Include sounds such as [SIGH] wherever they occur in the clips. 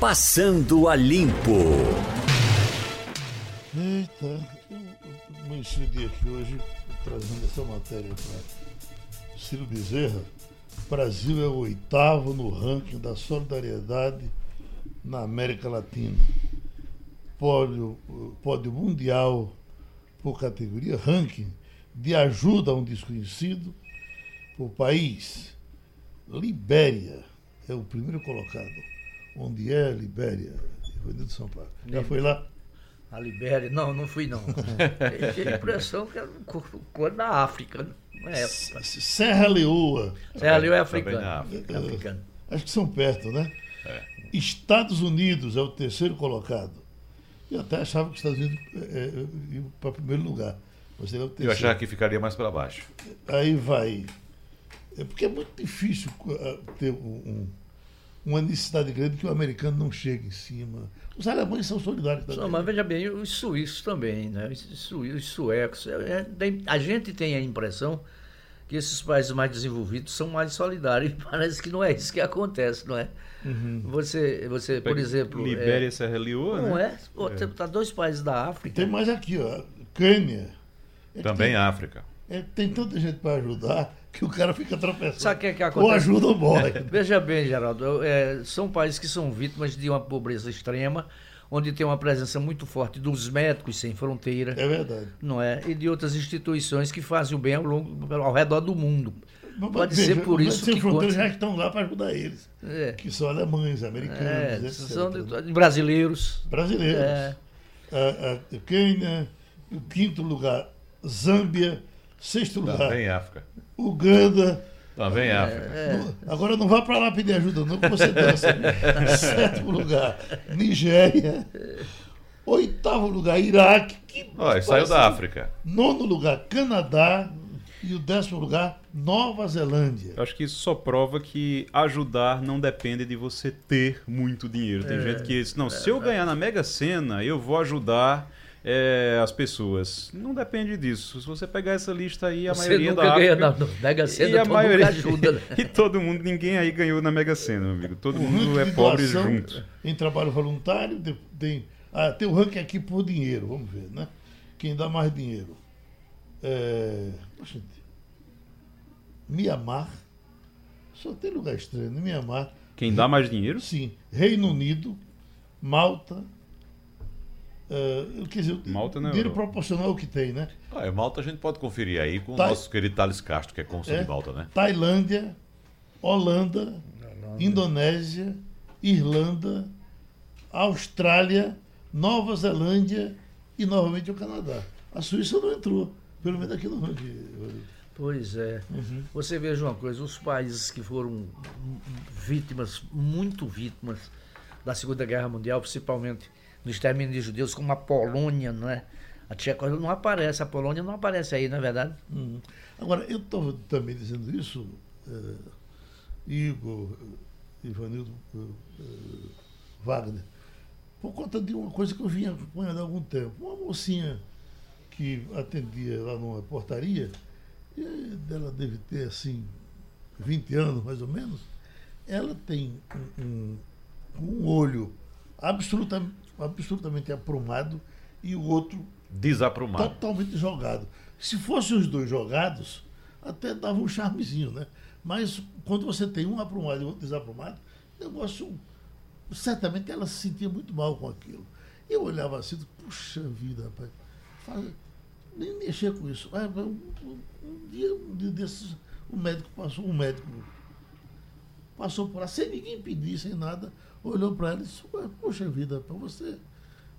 Passando a Limpo. Eita, eu amanheci o dia aqui hoje trazendo essa matéria para Ciro Bezerra. Brasil é o oitavo no ranking da solidariedade na América Latina. Pódio, pódio mundial por categoria, ranking de ajuda a um desconhecido por país. Libéria é o primeiro colocado. Onde é Libéria? Ivanildo São Paulo. Já foi lá? A Libéria? Não, não fui não. [LAUGHS] Eu tive a impressão que era um cor da África. Não é Serra Leoa. Serra Leoa é africana. É africano. Acho que são perto, né? É. Estados Unidos é o terceiro colocado. Eu até achava que os Estados Unidos é, é, para primeiro lugar. Mas ele é o terceiro. Eu achava que ficaria mais para baixo. Aí vai. É porque é muito difícil uh, ter um, uma necessidade grande que o americano não chegue em cima. Os alemães são solidários também. Mas veja bem, os suíços também, né? os, os suecos. É, é, a gente tem a impressão que esses países mais desenvolvidos são mais solidários. [LAUGHS] Parece que não é isso que acontece, não é? Uhum. Você, você por exemplo. Libéria e Serra Leoa, Não né? é? Pô, é. Tá dois países da África. Tem mais aqui, ó. Cânia. É também tem, África. É, tem tanta gente para ajudar que o cara fica tropeçando. Sabe o que, é que acontece? Ou ajuda ou morre. [LAUGHS] Veja bem, Geraldo, é, são países que são vítimas de uma pobreza extrema onde tem uma presença muito forte dos médicos sem fronteira. É verdade. Não é? E de outras instituições que fazem o bem ao, longo, ao redor do mundo. Mas, Pode veja, ser por isso sem que fronteiras já estão lá para ajudar eles. É. Que são alemães, americanos, é, etc. São de, brasileiros. Brasileiros. É. A, a Quênia, o quinto lugar, Zâmbia, sexto lugar. Também África. Uganda, também é, África. É. Agora não vá para lá pedir ajuda, não, que você dança. [LAUGHS] Sétimo lugar, Nigéria. Oitavo lugar, Iraque. Que Olha, saiu da África. Nono lugar, Canadá. E o décimo lugar, Nova Zelândia. Eu acho que isso só prova que ajudar não depende de você ter muito dinheiro. Tem é, gente que diz, não, é, se eu ganhar na Mega Sena, eu vou ajudar é, as pessoas. Não depende disso. Se você pegar essa lista aí, a você maioria nunca da ganha na Mega Sena, e a maioria ajuda. [LAUGHS] Né? e todo mundo, ninguém aí ganhou na Mega Sena, meu amigo. Todo o mundo é pobre junto. Em trabalho voluntário, tem, ah, tem o ranking aqui por dinheiro, vamos ver, né? Quem dá mais dinheiro? É, poxa, Mianmar. Só tem lugar estranho, né? Mianmar. Quem dá mais dinheiro? Sim. Reino Unido, Malta, Uh, quer dizer, Malta não é dinheiro proporcional ao que tem, né? Ah, é, Malta a gente pode conferir aí com o nosso querido Thales Castro, que é cônsul é, de Malta, né? Tailândia, Holanda, Holanda, Indonésia, Irlanda, Austrália, Nova Zelândia e novamente o Canadá. A Suíça não entrou, pelo menos aqui no ranking. Pois é. Uhum. Você veja uma coisa, os países que foram vítimas, muito vítimas da Segunda Guerra Mundial, principalmente no extermínio de judeus, como a Polônia, não é? A Tchecoslováquia não aparece, a Polônia não aparece aí, não é verdade? Uhum. Agora, eu estou também dizendo isso, é, Igor, Ivanildo é, Wagner, por conta de uma coisa que eu vinha acompanhando há algum tempo. Uma mocinha que atendia lá numa portaria, e ela deve ter assim 20 anos mais ou menos, ela tem um, um, um olho absolutamente absolutamente aprumado e o outro desaprumado. Totalmente jogado. Se fossem os dois jogados, até dava um charmezinho, né? Mas quando você tem um aprumado e outro desaprumado, o negócio. Certamente ela se sentia muito mal com aquilo. Eu olhava assim, puxa vida, rapaz. Faz, nem mexer com isso. Um, um, dia, um dia desses, o médico passou, um médico passou por lá, sem ninguém pedir, sem nada, olhou para ela e disse, poxa vida, para você,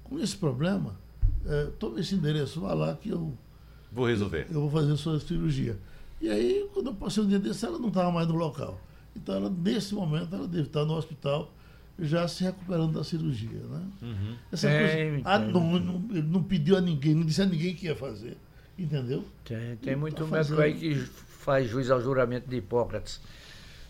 com esse problema, é, tome esse endereço, vá lá que eu. Vou resolver. Eu, eu, vou fazer a sua cirurgia. E aí, quando eu passei um dia desse, ela não estava mais no local. Então, ela, nesse momento, ela deve estar no hospital já se recuperando da cirurgia. Né? Uhum. Essa é, coisa. Ah, não, não, ele não pediu a ninguém, não disse a ninguém que ia fazer. Entendeu? Tem, tem muito tá médico aí que faz juiz ao juramento de Hipócrates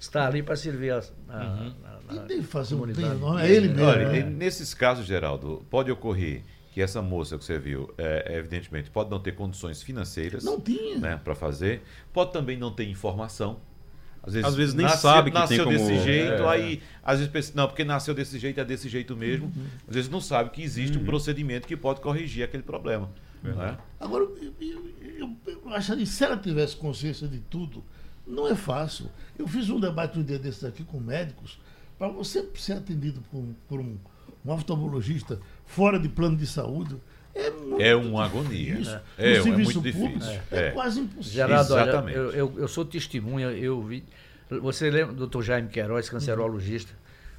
está ali para servir a, a, uhum. a, a, e fazer um bem, não é ele mesmo. Olha, né? nesses casos, Geraldo, pode ocorrer que essa moça que você viu, é, evidentemente, pode não ter condições financeiras não tinha. Né, para fazer, pode também não ter informação. Às vezes, Às vezes nem nasceu, sabe que nasceu tem como- desse jeito, É. aí às vezes pensa, não, porque nasceu desse jeito, é desse jeito mesmo. Uhum. Às vezes não sabe que existe um procedimento que pode corrigir aquele problema. Né? Agora, eu, eu, eu, eu acharia, se ela tivesse consciência de tudo, não é fácil. Eu fiz um debate um dia desses aqui com médicos, para você ser atendido por, um- por um, um oftalmologista fora de plano de saúde, é muito É uma agonia. difícil. É, é serviço muito público, difícil. É, É. quase impossível. Geraldo, olha, Exatamente. eu, eu, eu sou testemunha, eu vi. Você lembra do doutor Jaime Queiroz, cancerologista?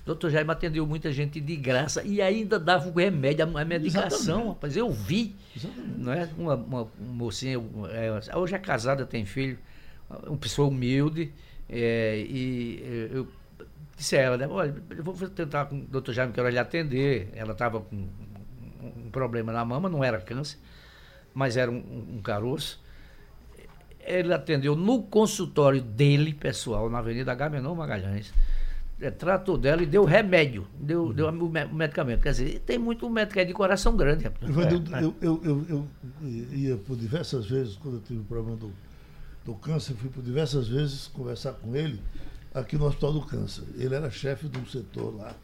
Doutor Jaime atendeu muita gente de graça e ainda dava o remédio, a medicação, Exatamente. rapaz. Eu vi. Exatamente. Não é? Uma, uma mocinha, é, hoje é casada, tem filho, uma pessoa humilde, é, e é, eu disse a ela, né, olha, eu vou tentar com o doutor Jaime Queiroz lhe atender. Ela estava com um, um problema na mama, não era câncer, mas era um, um caroço. Ele atendeu no consultório dele, pessoal, na Avenida Agamenon Magalhães. É, tratou dela e deu remédio, deu, deu o me- o medicamento. Quer dizer, tem muito médico que é de coração grande. rapaz. Evandro, eu, eu, eu, eu ia por diversas vezes, quando eu tive o problema do, do câncer, fui por diversas vezes conversar com ele aqui no Hospital do Câncer. Ele era chefe de um setor lá.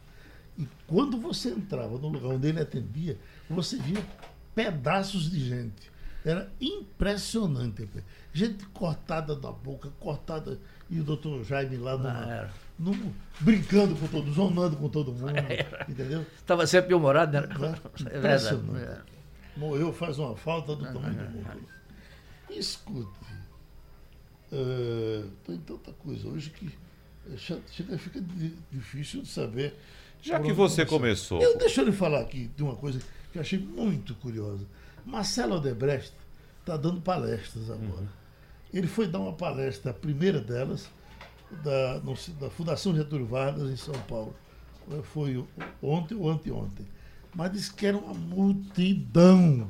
E quando você entrava no lugar onde ele atendia, você via pedaços de gente. Era impressionante. Gente cortada da boca, cortada. E o doutor Jaime lá numa- Ah, era. num- brincando com todos, zonando com todo mundo. [LAUGHS] Entendeu? Estava sempre humorado, né? Claro, [LAUGHS] É impressionante. É. Morreu faz uma falta do tamanho do mundo. Escute, eh, tem tanta coisa hoje que chega, fica di- difícil de saber. Já que você começar. começou. Eu, deixa eu lhe falar aqui de uma coisa que eu achei muito curiosa. Marcelo Odebrecht está dando palestras agora. Ele foi dar uma palestra, a primeira delas, da, no- da Fundação Getúlio Vargas, em São Paulo. Foi ontem ou anteontem. Mas disse que era uma multidão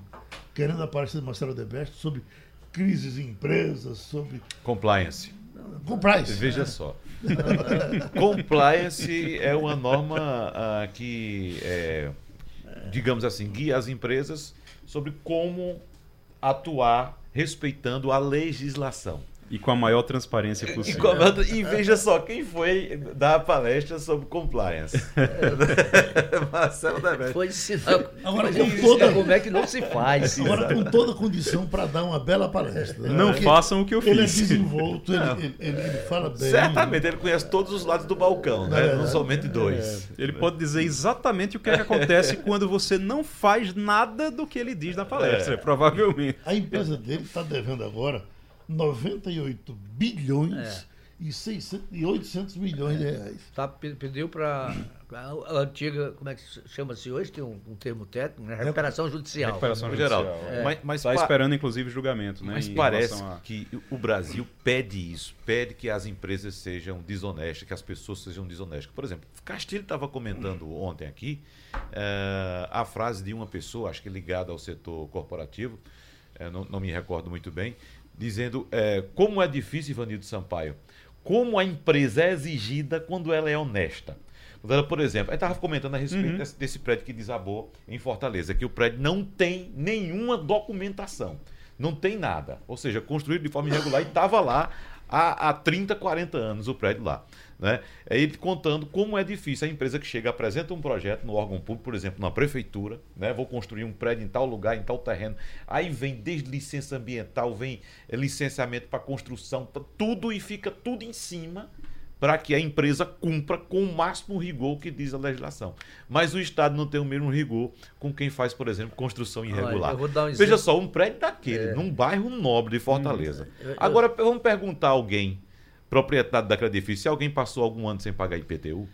querendo a palestra de Marcelo Odebrecht sobre crises em empresas, sobre Compliance. compliance. Veja só. Compliance é uma norma ah, que, é, digamos assim, guia as empresas sobre como atuar respeitando a legislação. E com a maior transparência E, possível. como- e veja só, quem foi dar a palestra sobre compliance? [LAUGHS] Marcelo Debete. Foi ensinar Agora, foi com toda- como é que não se faz. Agora, com toda condição para dar uma bela palestra. né? Não Porque façam o que eu Ele é fiz. desenvolto, ele, ele, ele- ele fala bem. Certamente ele conhece todos os lados do balcão, né? É, não é. somente dois. Ele pode dizer exatamente o que, é que acontece [LAUGHS] quando você não faz nada do que ele diz na palestra, É. provavelmente. A empresa dele está devendo agora 98 bilhões É. e, 600, e 800 milhões de reais. Tá, pe- pediu para a antiga, como é que se- chama-se hoje? Tem um, um termo técnico, né? Recuperação judicial. Recuperação No judicial. geral. É. Mas, Está esperando, inclusive, julgamento, né? Mas parece a- que o Brasil pede isso, pede que as empresas sejam desonestas, que as pessoas sejam desonestas. Por exemplo, Castilho estava comentando ontem aqui eh, a frase de uma pessoa, acho que ligada ao setor corporativo, eh, não, não me recordo muito bem, dizendo eh, como é difícil, Ivanildo Sampaio, como a empresa é exigida quando ela é honesta. Quando ela, por exemplo, eu estava comentando a respeito desse, desse prédio que desabou em Fortaleza, que o prédio não tem nenhuma documentação, não tem nada. Ou seja, construído de forma irregular e estava lá há, há 30, 40 anos o prédio lá. Né? É ele contando como é difícil a empresa que chega, apresenta um projeto no órgão público, por exemplo, na prefeitura, né? vou construir um prédio em tal lugar, em tal terreno. Aí vem desde licença ambiental, vem eh, licenciamento para construção, tudo e fica tudo em cima para que a empresa cumpra com o máximo rigor que diz a legislação. Mas o Estado não tem o mesmo rigor com quem faz, por exemplo, construção irregular. dar um Veja só, um prédio daquele, num bairro nobre de Fortaleza. eu- eu- Agora, vamos perguntar a alguém, proprietário daquele edifício, se alguém passou algum ano sem pagar IPTU?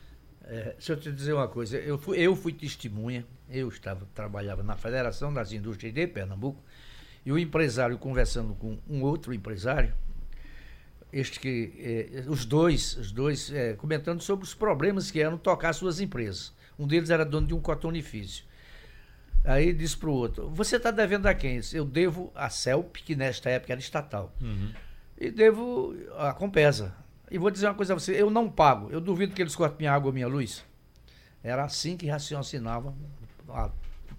É, deixa eu te dizer uma coisa. Eu fui, eu fui testemunha, eu estava, trabalhava na Federação das Indústrias de Pernambuco, e o empresário conversando com um outro empresário, este que, eh, os dois, os dois eh, comentando sobre os problemas que eram tocar suas empresas. Um deles era dono de um cotonifício. Aí disse para o outro: Você está devendo a quem? Eu devo a CELP, que nesta época era estatal, e devo a Compesa. E vou dizer uma coisa a você: eu não pago. Eu duvido que eles cortem minha água ou minha luz. Era assim que raciocinavam há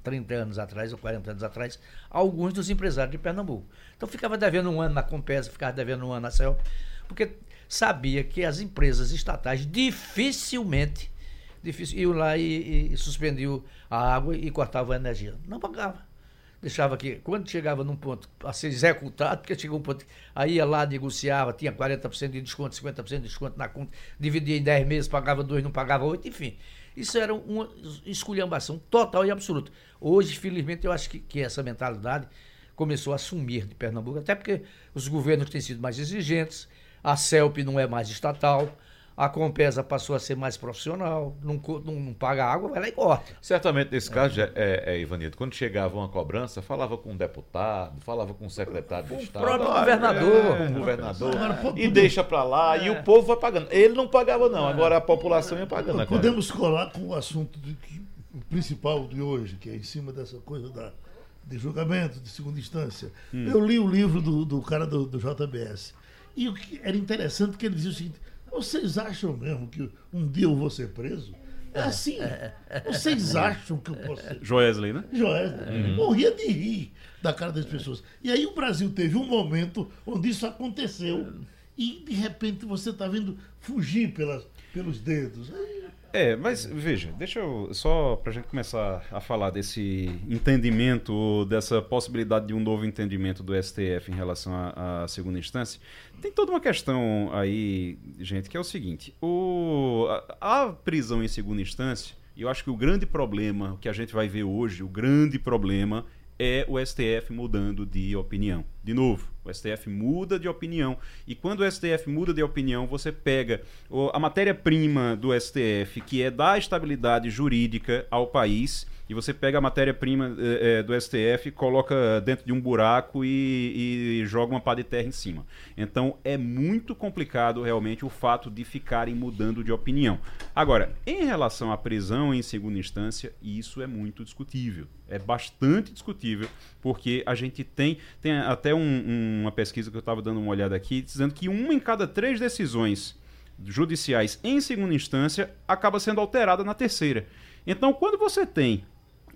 30 anos atrás ou 40 anos atrás alguns dos empresários de Pernambuco. Então ficava devendo um ano na Compesa, ficava devendo um ano na CELP, porque sabia que as empresas estatais dificilmente, difícil, iam lá e, e suspendiam a água e cortavam a energia. Não pagava. Deixava que, quando chegava num ponto a ser executado, porque chegou um ponto, aí ia lá, negociava, tinha 40% de desconto, 50% de desconto na conta, dividia em 10 meses, pagava dois, não pagava oito, enfim. Isso era uma esculhambação total e absoluta. Hoje, felizmente, eu acho que, que essa mentalidade começou a sumir de Pernambuco, até porque os governos têm sido mais exigentes, a CELP não é mais estatal, a Compesa passou a ser mais profissional, não, não, não paga água, vai lá e corta. Certamente, nesse caso, é, é, é, Ivanito, quando chegava uma cobrança, falava com um deputado, falava com um secretário de Estado. O próprio governador. É, com o governador. e deixa para lá, e o povo vai pagando. Ele não pagava, não, agora a população ia pagando. Agora. Podemos colar com o assunto de, que, principal de hoje, que é em cima dessa coisa da, de julgamento de segunda instância. Hum. Eu li o livro do, do cara do, do JBS. E o que era interessante é que ele dizia o seguinte vocês acham mesmo que um dia eu vou ser preso? É assim. Vocês acham que eu posso ser? Joesley, né? Joesley. Uhum. Morria de rir da cara das pessoas. E aí o Brasil teve um momento onde isso aconteceu. E de repente você está vendo fugir pelas, pelos dedos. Aí é, mas veja, deixa eu só para a gente começar a falar desse entendimento, dessa possibilidade de um novo entendimento do STF em relação à, segunda instância. Tem toda uma questão aí, gente, que é o seguinte: o, a, a prisão em segunda instância, e eu acho que o grande problema que a gente vai ver hoje, o grande problema é o STF mudando de opinião. De novo, o STF muda de opinião. E quando o STF muda de opinião, você pega a matéria-prima do STF, que é dar estabilidade jurídica ao país, e você pega a matéria-prima é, do STF, coloca dentro de um buraco e, e, joga uma pá de terra em cima. Então é muito complicado realmente o fato de ficarem mudando de opinião. Agora, em relação à prisão em segunda instância, isso é muito discutível. É bastante discutível, porque a gente tem, tem até um, um, uma pesquisa que eu estava dando uma olhada aqui, dizendo que uma em cada três decisões judiciais em segunda instância acaba sendo alterada na terceira. Então, quando você tem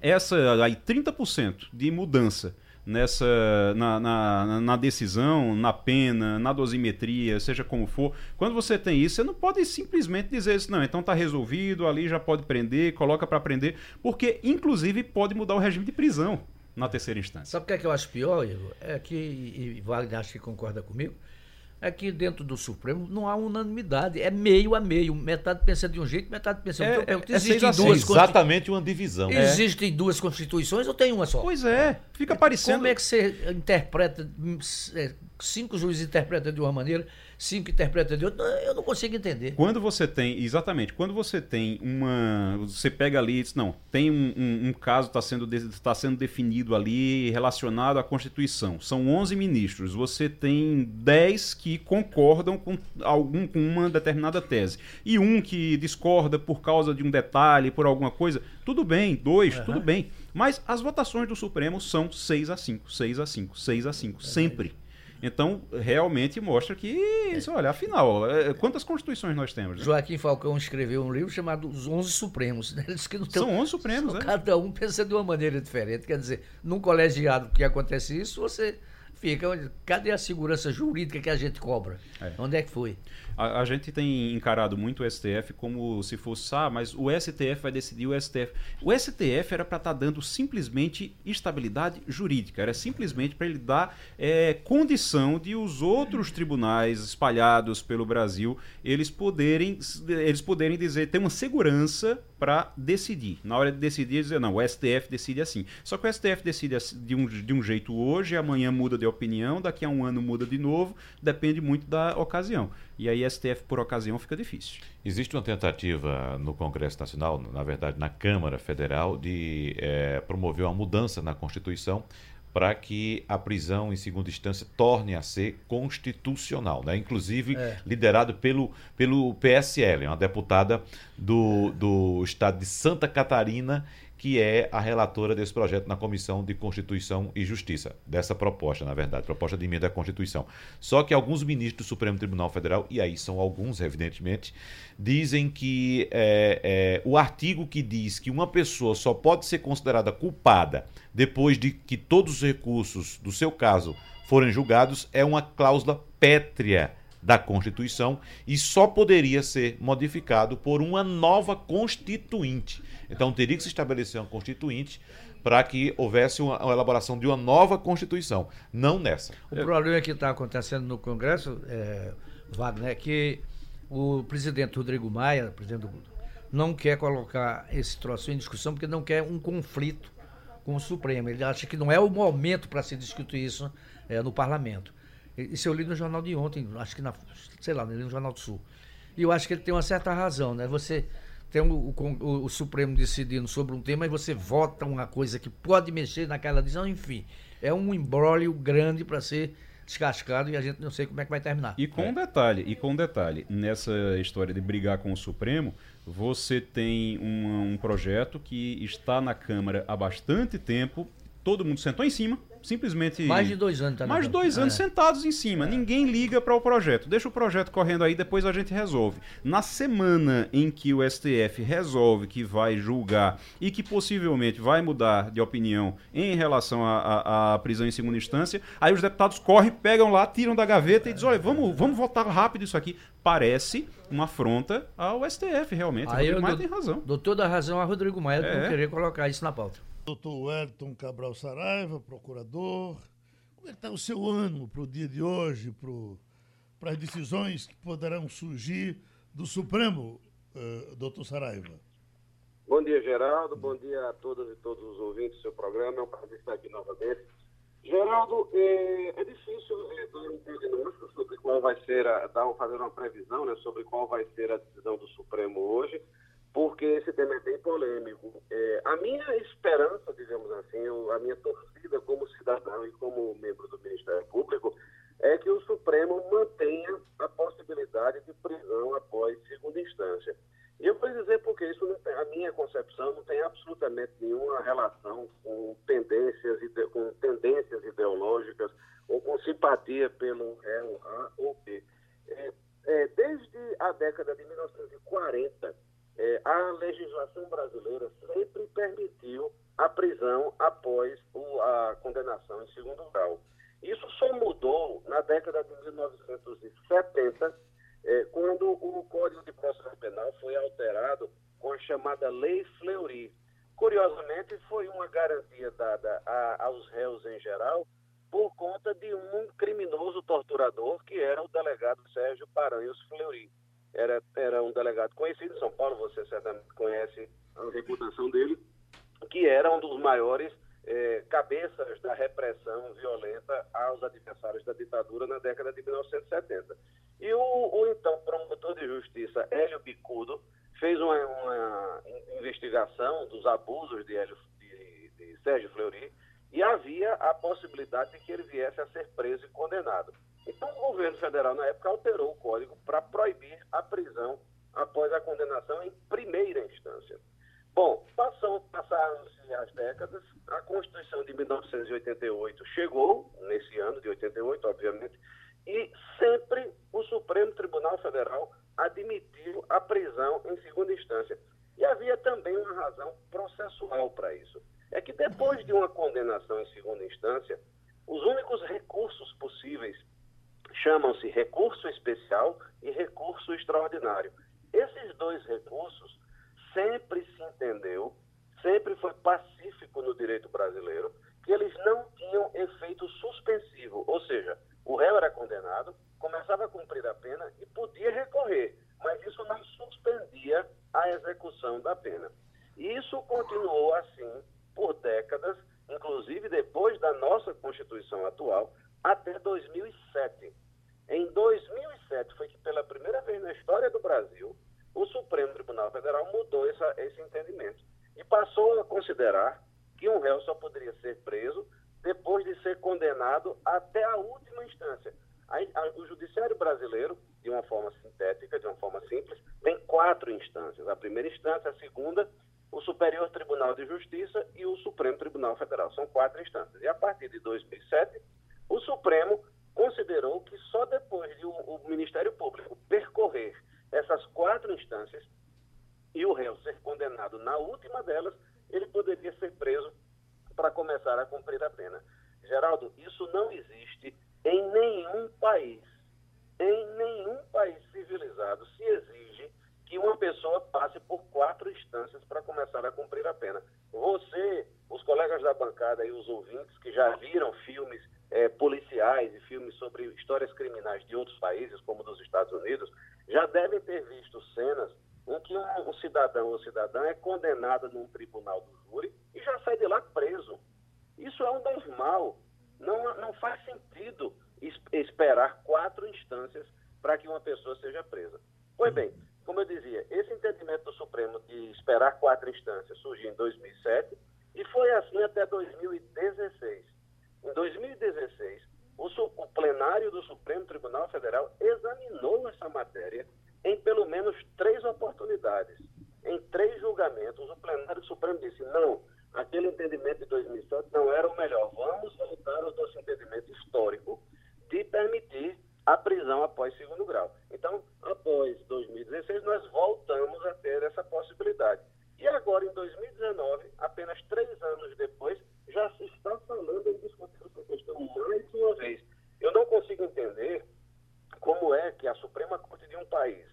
essa aí 30% de mudança nessa na, na, na, decisão, na pena, na dosimetria, seja como for, quando você tem isso, você não pode simplesmente dizer isso, não, então está resolvido, ali já pode prender, coloca para prender, porque inclusive pode mudar o regime de prisão na terceira instância. Sabe o que é que eu acho pior, Igor? É que, e Wagner acho que concorda comigo, é que dentro do Supremo não há unanimidade. É meio a meio. Metade pensa de um jeito, metade pensa de outro. É, é, Existem duas exatamente uma divisão. Existem é. duas constituições ou tem uma só? Pois é. Fica parecendo. Como é que você interpreta é, cinco juízes interpretam de uma maneira, cinco interpretam de outra, eu não consigo entender. Quando você tem, exatamente, quando você tem uma. Você pega ali e diz, não, tem um, um, um caso está sendo, tá sendo definido ali relacionado à Constituição. São 11 ministros. Você tem 10 que concordam com, algum, com uma determinada tese. E um que discorda por causa de um detalhe, por alguma coisa. Tudo bem, dois, uhum. tudo bem. Mas as votações do Supremo são 6 a 5, 6 a 5, 6 a 5, é sempre. Então, realmente mostra que, isso, olha, afinal, é, quantas constituições nós temos? Né? Joaquim Falcão escreveu um livro chamado Os Onze Supremos. Né? que não tem, São onze Supremos, né? Cada um pensa de uma maneira diferente. Quer dizer, num colegiado que acontece isso, você fica. Cadê a segurança jurídica que a gente cobra? É. Onde é que foi? A, a, gente tem encarado muito o STF como se fosse, ah, mas o STF vai decidir o STF. O STF era para estar tá dando simplesmente estabilidade jurídica, era simplesmente para ele dar é, condição de os outros tribunais espalhados pelo Brasil eles poderem, eles poderem dizer, ter uma segurança para decidir. Na hora de decidir, dizer, não, o STF decide assim. Só que o STF decide de um, de um jeito hoje, amanhã muda de opinião, daqui a um ano muda de novo, depende muito da ocasião. E aí STF por ocasião fica difícil. Existe uma tentativa no Congresso Nacional, na verdade na Câmara Federal, de é, promover uma mudança na Constituição para que a prisão em segunda instância torne a ser constitucional, né? inclusive é. liderado pelo, pelo PSL, uma deputada do, do estado de Santa Catarina que é a relatora desse projeto na Comissão de Constituição e Justiça, dessa proposta, na verdade, proposta de emenda à Constituição. Só que alguns ministros do Supremo Tribunal Federal, e aí são alguns, evidentemente, dizem que é, é, o artigo que diz que uma pessoa só pode ser considerada culpada depois de que todos os recursos do seu caso forem julgados é uma cláusula pétrea da Constituição e só poderia ser modificado por uma nova constituinte. Então teria que se estabelecer uma constituinte para que houvesse uma, uma, elaboração de uma nova Constituição, não nessa. O problema que está acontecendo no Congresso, é, Wagner, é que o presidente Rodrigo Maia, presidente do não quer colocar esse troço em discussão porque não quer um conflito com o Supremo. Ele acha que não é o momento para se discutir isso é, no parlamento. Isso eu li no jornal de ontem, acho que na, sei lá, no Jornal do Sul. E eu acho que ele tem uma certa razão, né? Você tem o, o, o, Supremo decidindo sobre um tema e você vota uma coisa que pode mexer naquela decisão, enfim. É um embrólio grande para ser descascado e a gente não sei como é que vai terminar. E com é. um detalhe, e com um detalhe, nessa história de brigar com o Supremo, você tem um, um projeto que está na Câmara há bastante tempo, todo mundo sentou em cima, simplesmente. Mais de dois anos, tá Mais de dois anos é. sentados em cima. É. Ninguém liga para o projeto. Deixa o projeto correndo aí, depois a gente resolve. Na semana em que o STF resolve que vai julgar e que possivelmente vai mudar de opinião em relação à prisão em segunda instância, aí os deputados correm, pegam lá, tiram da gaveta e dizem: olha, vamos, vamos votar rápido isso aqui. Parece uma afronta ao STF, realmente. Aí o Rodrigo Maia tem razão. Doutor da razão a Rodrigo Maia é. por querer colocar isso na pauta. Doutor Wellington Cabral Saraiva, procurador. Como é que está o seu ânimo para o dia de hoje, para as decisões que poderão surgir do Supremo, uh, doutor Saraiva? Bom dia, Geraldo. Bom dia a todas e todos os ouvintes do seu programa. É um prazer estar aqui novamente. Geraldo, é, é difícil é, dar um diagnóstico sobre qual vai ser, a, dar, fazer uma previsão né, sobre qual vai ser a decisão do Supremo hoje porque esse tema é bem polêmico. É, a minha esperança, digamos assim, a minha torcida como cidadão e como membro do Ministério Público, é que o Supremo mantenha a possibilidade de prisão após segunda instância. E eu vou dizer porque isso, a minha concepção, não tem absolutamente nenhuma relação com tendências, com tendências ideológicas ou com simpatia pelo réu A ou B. É, é, desde a década de 1940, é, a legislação brasileira sempre permitiu a prisão após o, a condenação em segundo grau. Isso só mudou na década de 1970, é, quando o Código de Processo Penal foi alterado com a chamada Lei Fleury. Curiosamente, foi uma garantia dada a, aos réus em geral por conta de um criminoso torturador que era o delegado Sérgio Paranhos Fleury maiores isso continuou assim por décadas, inclusive depois da nossa Constituição atual, até 2007. Em 2007 foi que pela primeira vez na história do Brasil, o Supremo Tribunal Federal mudou essa, esse entendimento e passou a considerar que um réu só poderia ser preso depois de ser condenado até a última instância. O judiciário brasileiro, de uma forma sintética, de uma forma simples, tem quatro instâncias. A primeira instância, a segunda, o Superior Tribunal de Justiça e o Supremo Tribunal Federal. São quatro instâncias. E a partir de 2007, o Supremo considerou que só depois de o, Ministério Público percorrer essas quatro instâncias e o réu ser condenado na última delas, ele poderia ser preso para começar a cumprir a pena. Geraldo, isso não existe em nenhum país. Em nenhum país civilizado se exige que uma pessoa passe por quatro instâncias para começar a cumprir a pena. Você, os colegas da bancada e os ouvintes que já viram filmes eh, policiais e filmes sobre histórias criminais de outros países, como dos Estados Unidos, já devem ter visto cenas em que um, um cidadão ou cidadã é condenado num tribunal do júri e já sai de lá preso. Isso é um normal. Não, não faz sentido es- esperar quatro instâncias para que uma pessoa seja presa. Pois bem, como eu dizia, esse entendimento do Supremo de esperar quatro instâncias surgiu em 2007 e foi assim até 2016. Em 2016, o, o plenário do Supremo Tribunal Federal examinou essa matéria em pelo menos três oportunidades. Em três julgamentos, o plenário do Supremo disse: não, aquele entendimento de 2007 não era o melhor. Vamos voltar ao nosso entendimento histórico de permitir a prisão após segundo grau. Então, após 2016, nós voltamos a ter essa possibilidade. E agora, em 2019, apenas três anos depois, já se está falando em discutir essa questão mais uma vez. Eu não consigo entender como é que a Suprema Corte de um país,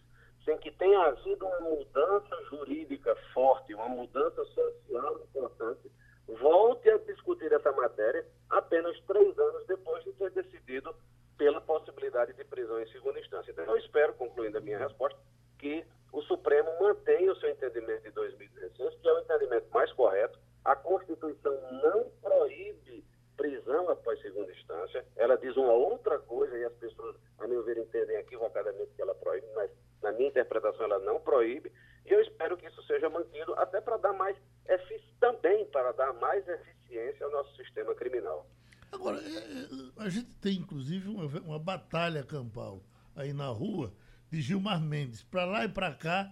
sem que tenha havido uma mudança jurídica forte, uma mudança social importante, volte a discutir essa matéria apenas três anos depois de ter decidido pela possibilidade de prisão em segunda instância. Então, eu espero, concluindo a minha resposta, que o Supremo mantenha o seu entendimento de 2016, que é o entendimento mais correto. A Constituição não proíbe prisão após segunda instância, ela diz uma outra coisa e as pessoas, a meu ver, entendem equivocadamente que ela proíbe, mas na minha interpretação ela não proíbe, e eu espero que isso seja mantido até para dar mais efici- também para dar mais eficiência ao nosso sistema criminal. Agora, é, é, a gente tem inclusive uma, ve- uma batalha campal aí na rua de Gilmar Mendes, para lá e para cá,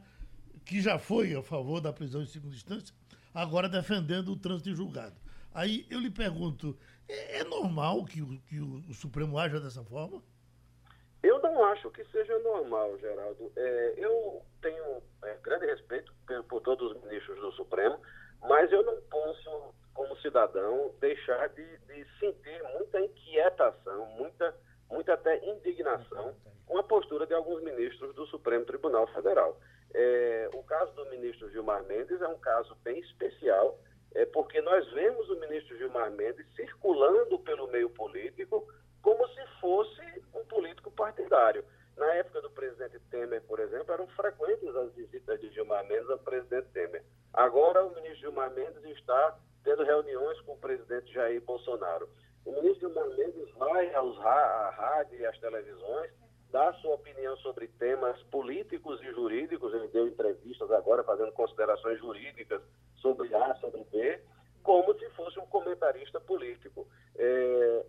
que já foi a favor da prisão em segunda instância, agora defendendo o trânsito em julgado. Aí eu lhe pergunto, é, é normal que, o, que o, Supremo haja dessa forma? Eu não acho que seja normal, Geraldo. É, eu tenho é, grande respeito por, por todos os ministros do Supremo, mas eu não posso, como cidadão, deixar de, de sentir muita inquietação, muita, muita até indignação com a postura de alguns ministros do Supremo Tribunal Federal. É, o caso do ministro Gilmar Mendes é um caso bem especial, é, porque nós vemos o ministro Gilmar Mendes circulando pelo meio político como se fosse um político partidário. Na época do presidente Temer, por exemplo, eram frequentes as visitas de Gilmar Mendes ao presidente Temer. Agora, o ministro Gilmar Mendes está tendo reuniões com o presidente Jair Bolsonaro. O ministro Gilmar Mendes vai aos à rádio e às televisões, dá sua opinião sobre temas políticos e jurídicos. Ele deu entrevistas agora fazendo considerações jurídicas sobre A, sobre B, como se fosse um comentarista político. É,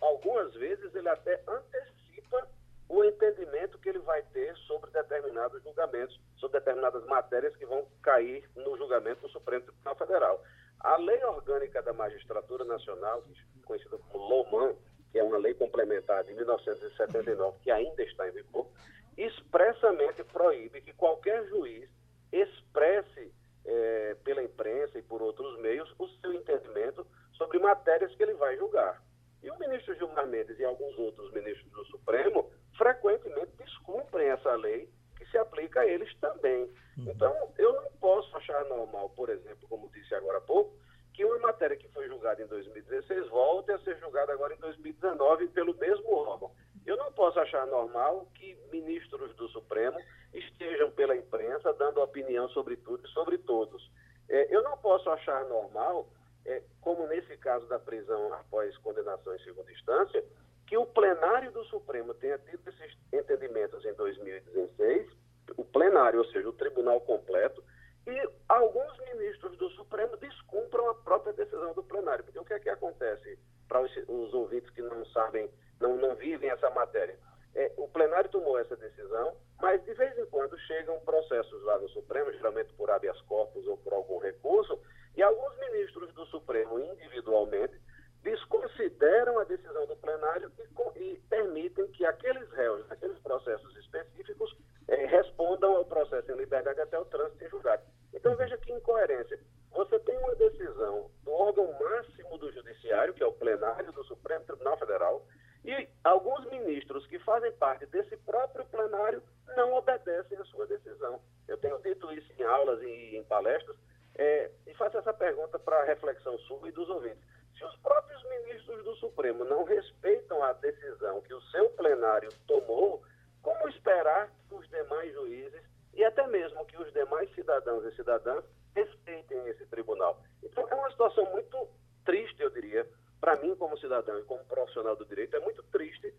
algumas vezes ele até antecipa o entendimento que ele vai ter sobre determinados julgamentos, sobre determinadas matérias que vão cair no julgamento do Supremo Tribunal Federal. A Lei Orgânica da Magistratura Nacional, conhecida como LOMAN, que é uma lei complementar de 1979, que ainda está em vigor, expressamente proíbe que qualquer juiz expresse eh, pela imprensa e por outros meios o seu entendimento sobre matérias que ele vai julgar. E o ministro Gilmar Mendes e alguns outros ministros do Supremo frequentemente descumprem essa lei que se aplica a eles também. Então, eu não posso achar normal, por exemplo, como disse agora há pouco, que uma matéria que foi julgada em 2016 volte a ser julgada agora em 2019 pelo mesmo órgão. Eu não posso achar normal que ministros do Supremo estejam pela imprensa dando opinião sobre tudo e sobre todos. É, eu não posso achar normal, é, como nesse caso da prisão após condenação em segunda instância, que o plenário do Supremo tenha tido esses entendimentos em 2016, o plenário, ou seja, o tribunal completo, e alguns ministros do Supremo descumpram a própria decisão do plenário. Porque o que é que acontece para os, os ouvintes que não sabem, não, não vivem essa matéria? É, o plenário tomou essa decisão, mas de vez em quando chegam processos lá no Supremo, geralmente por habeas corpus ou por algum recurso, e alguns ministros do Supremo, individualmente, desconsideram a decisão do plenário e, e permitem que aqueles réus, aqueles processos específicos, eh, respondam ao processo em liberdade até o trânsito em julgado. Então veja que incoerência. Você tem uma decisão do órgão máximo do Judiciário, que é o plenário do Supremo Tribunal Federal, E alguns ministros que fazem parte desse próprio plenário não obedecem à sua decisão. Eu tenho dito isso em aulas e em palestras, é, e faço essa pergunta para reflexão sua e dos ouvintes. Se os próprios ministros do Supremo não respeitam a decisão que o seu plenário tomou, como esperar que os demais juízes e até mesmo que os demais cidadãos e cidadãs respeitem esse tribunal? Então, é uma situação muito triste, eu diria, para mim, como cidadão e como profissional do direito, é muito triste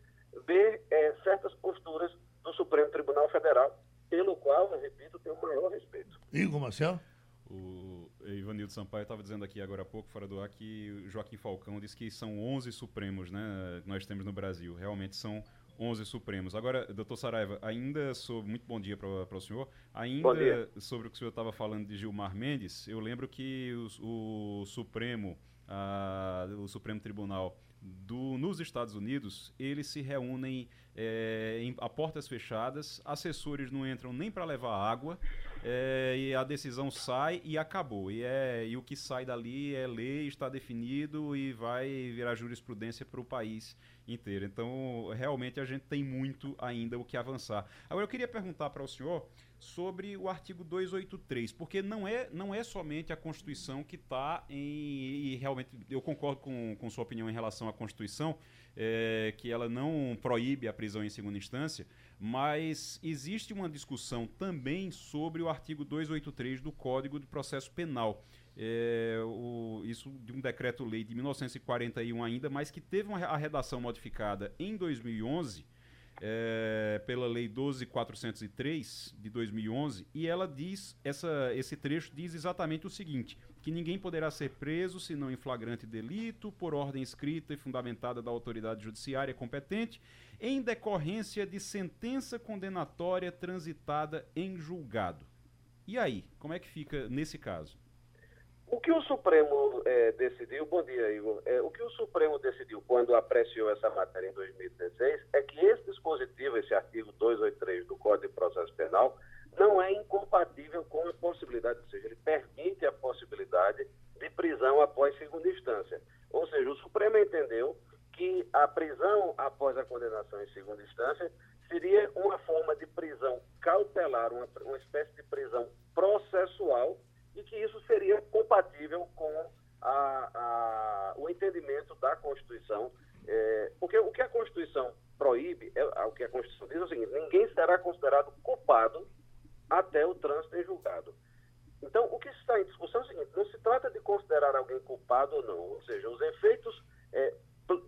ver é, certas posturas do Supremo Tribunal Federal, pelo qual, eu repito, tenho o maior respeito. Igor Marcel? O Ivanildo Sampaio estava dizendo aqui agora há pouco, fora do ar, que Joaquim Falcão disse que são 11 Supremos né, que nós temos no Brasil. Realmente são 11 Supremos. Agora, doutor Saraiva, ainda sobre. Muito bom dia para o senhor. Ainda sobre o que o senhor estava falando de Gilmar Mendes, eu lembro que o, o Supremo a, o Supremo Tribunal do, nos Estados Unidos, eles se reúnem é, em, a portas fechadas, assessores não entram nem para levar água, é, e a decisão sai e acabou. E, é, e o que sai dali é lei, está definido e vai virar jurisprudência para o país inteiro. Então, realmente, a gente tem muito ainda o que avançar. Agora, eu queria perguntar para o senhor sobre o artigo 283, porque não é, não é somente a Constituição que está em. E realmente eu concordo com, com sua opinião em relação à Constituição, é, que ela não proíbe a prisão em segunda instância, mas existe uma discussão também sobre o artigo 283 do Código de Processo Penal. É, o, isso de um decreto-lei de 1941 ainda, mas que teve uma, a redação modificada em 2011 é, pela Lei 12.403 de 2011 e ela diz, essa, esse trecho diz exatamente o seguinte, que ninguém poderá ser preso senão em flagrante delito, por ordem escrita e fundamentada da autoridade judiciária competente, em decorrência de sentença condenatória transitada em julgado. E aí, como é que fica nesse caso? O que o Supremo é, decidiu, bom dia, Igor, é, o que o Supremo decidiu quando apreciou essa matéria em 2016 é que esse dispositivo, esse artigo 283 do Código de Processo Penal, não é incompatível com a possibilidade, ou seja, ele permite a possibilidade de prisão após segunda instância. Ou seja, o Supremo entendeu que a prisão após a condenação em segunda instância seria uma forma de prisão cautelar, uma, uma espécie de prisão processual e que isso seria compatível com a, a, o entendimento da Constituição. É, porque o que a Constituição proíbe, é, o que a Constituição diz é o seguinte: ninguém será considerado culpado até o trânsito em julgado. Então, o que está em discussão é o seguinte: não se trata de considerar alguém culpado ou não, ou seja, os efeitos é,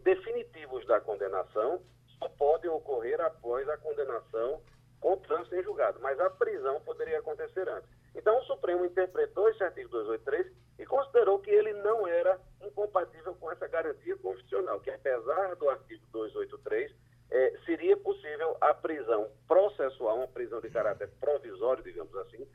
definitivos da condenação só podem ocorrer após a condenação com trânsito em julgado, mas a prisão poderia acontecer antes. Então, o Supremo interpretou esse artigo 283 e considerou que ele não era incompatível com essa garantia constitucional, que apesar do artigo 283, é, seria possível a prisão processual, uma prisão de caráter provisório, digamos assim,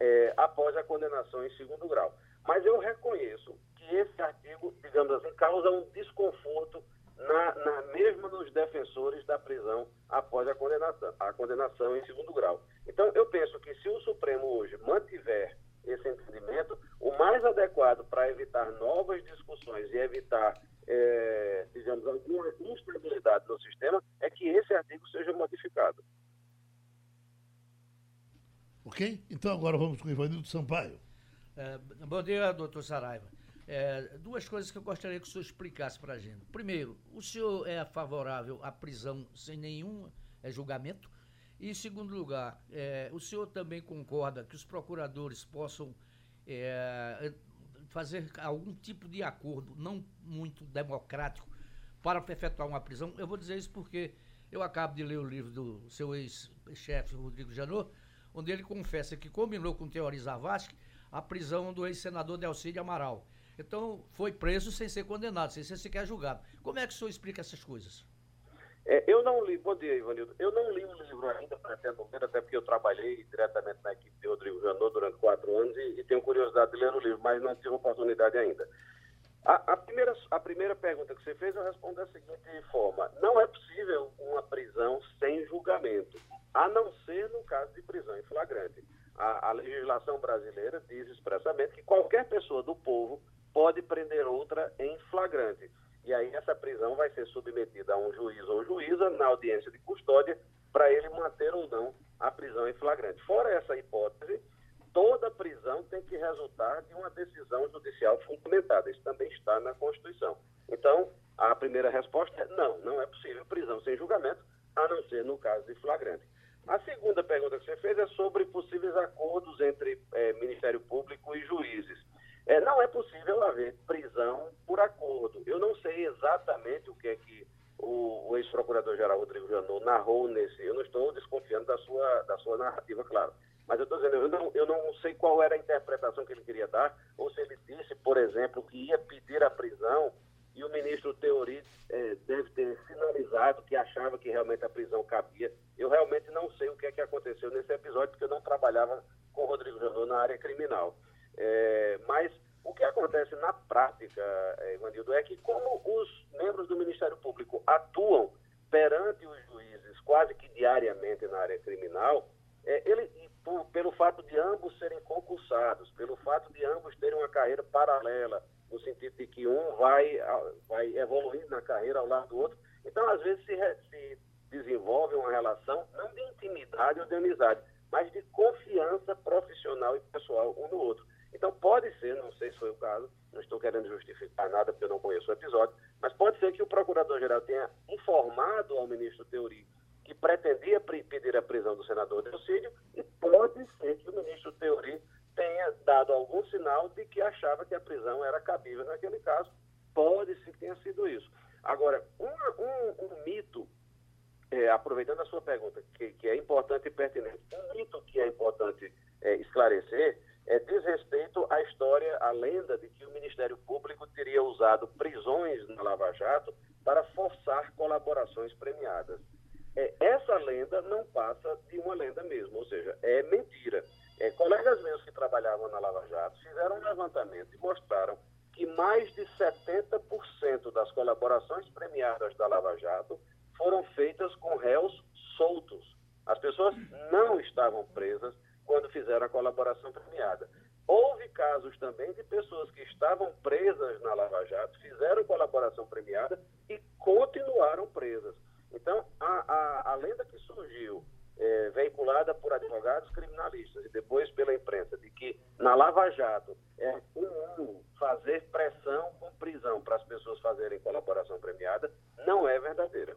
é, após a condenação em segundo grau. Mas eu reconheço que esse artigo, digamos assim, causa um desconforto na, na, mesmo nos defensores da prisão após a condenação, a condenação em segundo grau. Então, eu penso que se o Supremo hoje mantiver esse entendimento, o mais adequado para evitar novas discussões e evitar, é, digamos, alguma instabilidade no sistema é que esse artigo seja modificado. Ok? Então agora vamos com o Ivanildo Sampaio. É, bom dia, doutor Saraiva. É, duas coisas que eu gostaria que o senhor explicasse para a gente. Primeiro, o senhor é favorável à prisão sem nenhum é, julgamento? E, em segundo lugar, é, o senhor também concorda que os procuradores possam é, fazer algum tipo de acordo, não muito democrático, para efetuar uma prisão? Eu vou dizer isso porque eu acabo de ler o livro do seu ex-chefe, Rodrigo Janot, onde ele confessa que combinou com o Teori Zavascki a prisão do ex-senador Delcídio Amaral. Então, foi preso sem ser condenado, sem ser sequer julgado. Como é que o senhor explica essas coisas? É, eu não li, bom dia, Ivanildo. Eu não li o livro ainda, pretendo ler, até porque eu trabalhei diretamente na equipe de Rodrigo Janot durante quatro anos e, e, tenho curiosidade de ler o livro, mas não tive oportunidade ainda. A, a, primeira, a primeira pergunta que você fez, eu respondo da seguinte forma: não é possível uma prisão sem julgamento, a não ser no caso de prisão em flagrante. A, a legislação brasileira diz expressamente que qualquer pessoa do povo pode prender outra em flagrante. E aí essa prisão vai ser submetida a um juiz ou juíza na audiência de custódia para ele manter ou não a prisão em flagrante. Fora essa hipótese, toda prisão tem que resultar de uma decisão judicial fundamentada. Isso também está na Constituição. Então, a primeira resposta é não, não é possível prisão sem julgamento, a não ser no caso de flagrante. A segunda pergunta que você fez é sobre possíveis acordos entre é, Ministério Público e juízes. É, não é possível haver prisão por acordo. Eu não sei exatamente o que é que o, o ex-procurador-geral Rodrigo Janot narrou nesse. Eu não estou desconfiando da sua, da sua narrativa, claro. Mas eu estou dizendo, eu não, eu não sei qual era a interpretação que ele queria dar, ou se ele disse, por exemplo, que ia pedir a prisão e o ministro Teori é, deve ter sinalizado que achava que realmente a prisão cabia. Eu realmente não sei o que é que aconteceu nesse episódio, porque eu não trabalhava com o Rodrigo Janot na área criminal. É, mas o que acontece na prática, é, Ivanildo, é que como os membros do Ministério Público atuam perante os juízes quase que diariamente na área criminal, é, ele, por, pelo fato de ambos serem concursados, pelo fato de ambos terem uma carreira paralela, no sentido de que um vai, vai evoluindo na carreira ao lado do outro. Então, às vezes, se, se desenvolve uma relação, não de intimidade ou de amizade, mas de confiança profissional e pessoal um no outro. Então, pode ser, não sei se foi o caso, não estou querendo justificar nada porque eu não conheço o episódio, mas pode ser que o procurador-geral tenha informado ao ministro Teori que pretendia pedir a prisão do senador Delcídio e pode ser que o ministro Teori tenha dado algum sinal de que achava que a prisão era cabível naquele caso. Pode ser que tenha sido isso. Agora, um, um, um mito, é, aproveitando a sua pergunta, que, que, é importante e pertinente, um mito que é importante é, esclarecer é, diz respeito à história, à lenda de que o Ministério Público teria usado prisões na Lava Jato para forçar colaborações premiadas. É, essa lenda não passa de uma lenda mesmo, ou seja, é mentira. É, colegas meus que trabalhavam na Lava Jato fizeram um levantamento e mostraram que mais de 70% das colaborações premiadas da Lava Jato foram feitas com réus soltos. As pessoas não estavam presas quando fizeram a colaboração premiada. Houve casos também de pessoas que estavam presas na Lava Jato, fizeram colaboração premiada e continuaram presas. Então, a, a, a lenda que surgiu, é, veiculada por advogados criminalistas e depois pela imprensa, de que na Lava Jato é comum fazer pressão com prisão para as pessoas fazerem colaboração premiada, não é verdadeira.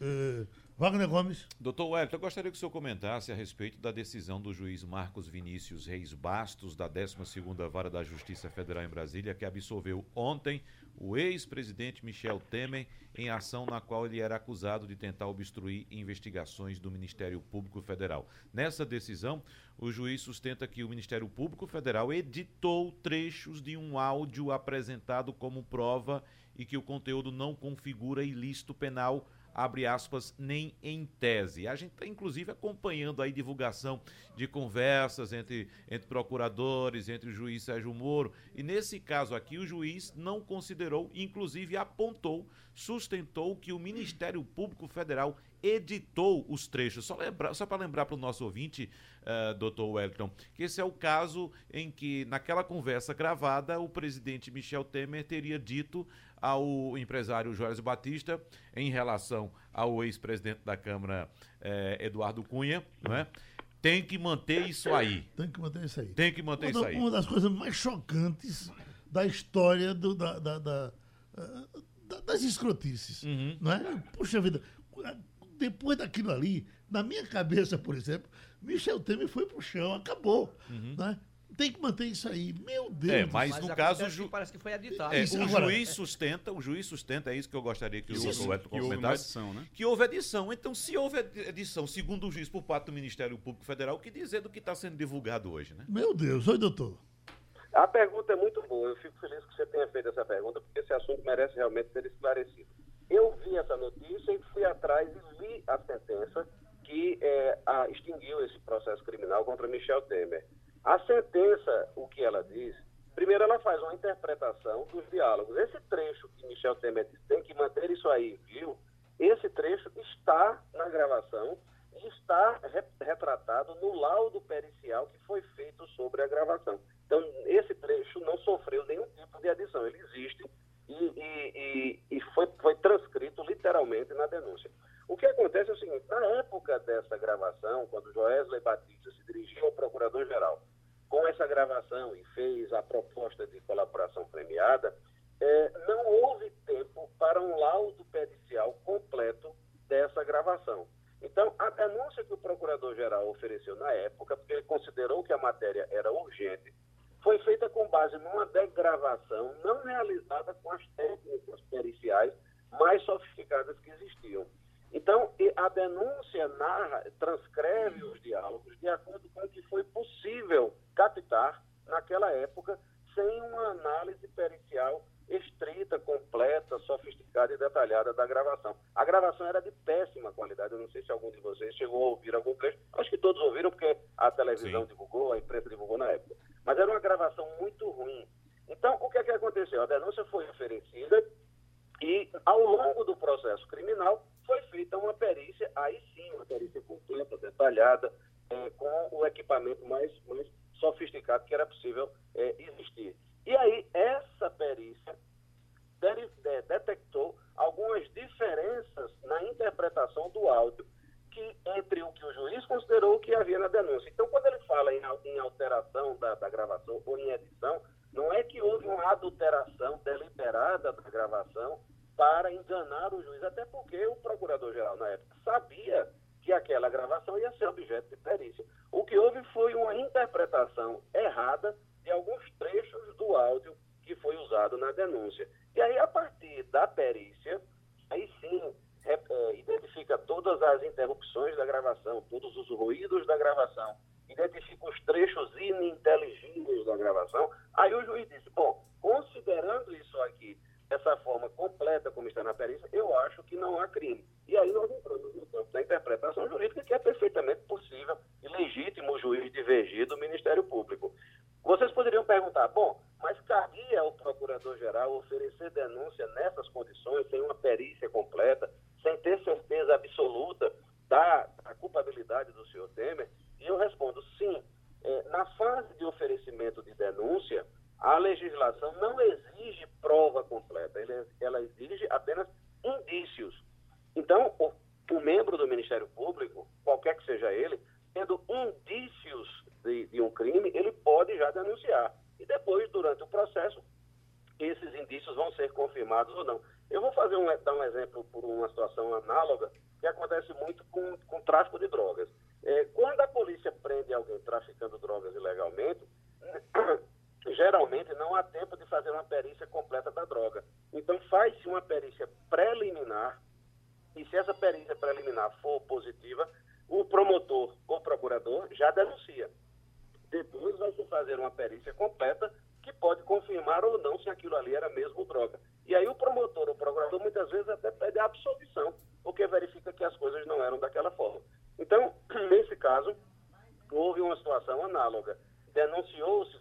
Uh, Wagner Gomes. Doutor Wellington, eu gostaria que o senhor comentasse a respeito da decisão do juiz Marcos Vinícius Reis Bastos, da 12ª Vara da Justiça Federal em Brasília, que absolveu ontem o ex-presidente Michel Temer em ação na qual ele era acusado de tentar obstruir investigações do Ministério Público Federal. Nessa decisão, o juiz sustenta que o Ministério Público Federal editou trechos de um áudio apresentado como prova e que o conteúdo não configura ilícito penal abre aspas, nem em tese. A gente está, inclusive, acompanhando aí divulgação de conversas entre, entre procuradores, entre o juiz Sérgio Moro, e nesse caso aqui o juiz não considerou, inclusive apontou, sustentou que o Ministério Público Federal editou os trechos. Só, só para lembrar para o nosso ouvinte, uh, doutor Wellington, que esse é o caso em que, naquela conversa gravada, o presidente Michel Temer teria dito ao empresário Jorge Batista, em relação ao ex-presidente da Câmara, eh, Eduardo Cunha, não é? Tem que manter isso aí. Tem que manter isso aí. Tem que manter uma isso aí. Uma das coisas mais chocantes da história do, da, da, da, das escrotices. Uhum. Não é? Puxa vida, depois daquilo ali, na minha cabeça, por exemplo, Michel Temer foi pro chão, acabou. Uhum. Né? Tem que manter isso aí. Meu Deus. É, mas, mas no caso. Ju... Parece que foi editado. É, o Agora, juiz sustenta, o juiz sustenta, é isso que eu gostaria que, que o Roberto comentasse. Que houve edição, né? Que houve edição. Então, se houve edição, segundo o juiz, por parte do Ministério Público Federal, o que dizer do que está sendo divulgado hoje, né? Meu Deus, oi, doutor. A pergunta é muito boa. Eu fico feliz que você tenha feito essa pergunta, porque esse assunto merece realmente ser esclarecido. Eu vi essa notícia e fui atrás e li a sentença que é, a, extinguiu esse processo criminal contra Michel Temer. A sentença, o que ela diz, primeiro ela faz uma interpretação dos diálogos. Esse trecho que Michel Temer diz, tem que manter isso aí, viu? Esse trecho está na gravação e está retratado no laudo pericial que foi feito sobre a gravação. Então, esse trecho não sofreu nenhum tipo de adição, ele existe e, e, e, e foi, foi transcrito literalmente na denúncia. O que acontece é o seguinte: na época dessa gravação, quando Joesley Batista se dirigiu ao procurador-geral com essa gravação e fez a proposta de colaboração premiada, é, não houve tempo para um laudo pericial completo dessa gravação. Então, a denúncia que o procurador-geral ofereceu na época, porque ele considerou que a matéria era urgente, foi feita com base numa degravação não realizada com as técnicas periciais mais sofisticadas que existiam. Então, a denúncia narra, transcreve os diálogos de acordo com o que foi possível captar naquela época, sem uma análise pericial estrita, completa, sofisticada e detalhada da gravação. A gravação era de péssima qualidade. Eu não sei se algum de vocês chegou a ouvir algum trecho. Acho que todos ouviram, porque a televisão Sim. divulgou, a imprensa divulgou na época. Mas era uma gravação muito ruim. Então, o que é que aconteceu? A denúncia foi oferecida e, ao longo do processo criminal, foi feita uma perícia, aí sim, uma perícia completa, detalhada, é, com o equipamento mais, mais sofisticado que era possível é, existir. E aí, essa perícia de, detectou algumas diferenças na interpretação do áudio que entre o que o juiz considerou que havia na denúncia. Então, quando ele fala em, em alteração da, da, gravação ou em edição, não é que houve uma adulteração deliberada da gravação para enganar o juiz, até porque o procurador-geral, na época, sabia que aquela gravação ia ser objeto de perícia. O que houve foi uma interpretação errada de alguns trechos do áudio que foi usado na denúncia. E aí, a partir da perícia, aí sim é, identifica todas as interrupções da gravação, todos os ruídos da gravação, identifica os trechos ininteligíveis da gravação. Aí o juiz disse: bom, considerando isso aqui dessa forma completa como está na perícia, eu acho que não há crime. E aí nós entramos no campo da interpretação jurídica, que é perfeitamente possível e legítimo o juiz divergir do Ministério Público. Vocês poderiam perguntar, bom, mas cabia ao procurador-geral oferecer denúncia nessas condições, sem uma perícia completa, sem ter certeza absoluta da, da culpabilidade do senhor Temer? E eu respondo, sim. É, na fase de oferecimento de denúncia, a legislação não exige prova completa, ela exige apenas indícios. Então, o, o membro do Ministério Público, qualquer que seja ele, tendo indícios de, de um crime, ele pode já denunciar. E depois, durante o processo, esses indícios vão ser confirmados ou não. Eu vou fazer um, dar um exemplo por uma situação análoga que acontece muito com, com tráfico de drogas. É, quando a polícia prende alguém traficando drogas ilegalmente, geralmente não há tempo de fazer uma perícia completa da droga. Então faz-se uma perícia preliminar e se essa perícia preliminar for positiva, o promotor ou procurador já denuncia. Depois vai se fazer uma perícia completa que pode confirmar ou não se aquilo ali era mesmo droga. E aí o promotor ou procurador muitas vezes até pede a absolvição, porque verifica que as coisas não eram daquela forma. Então, nesse caso, houve uma situação análoga. Denunciou-se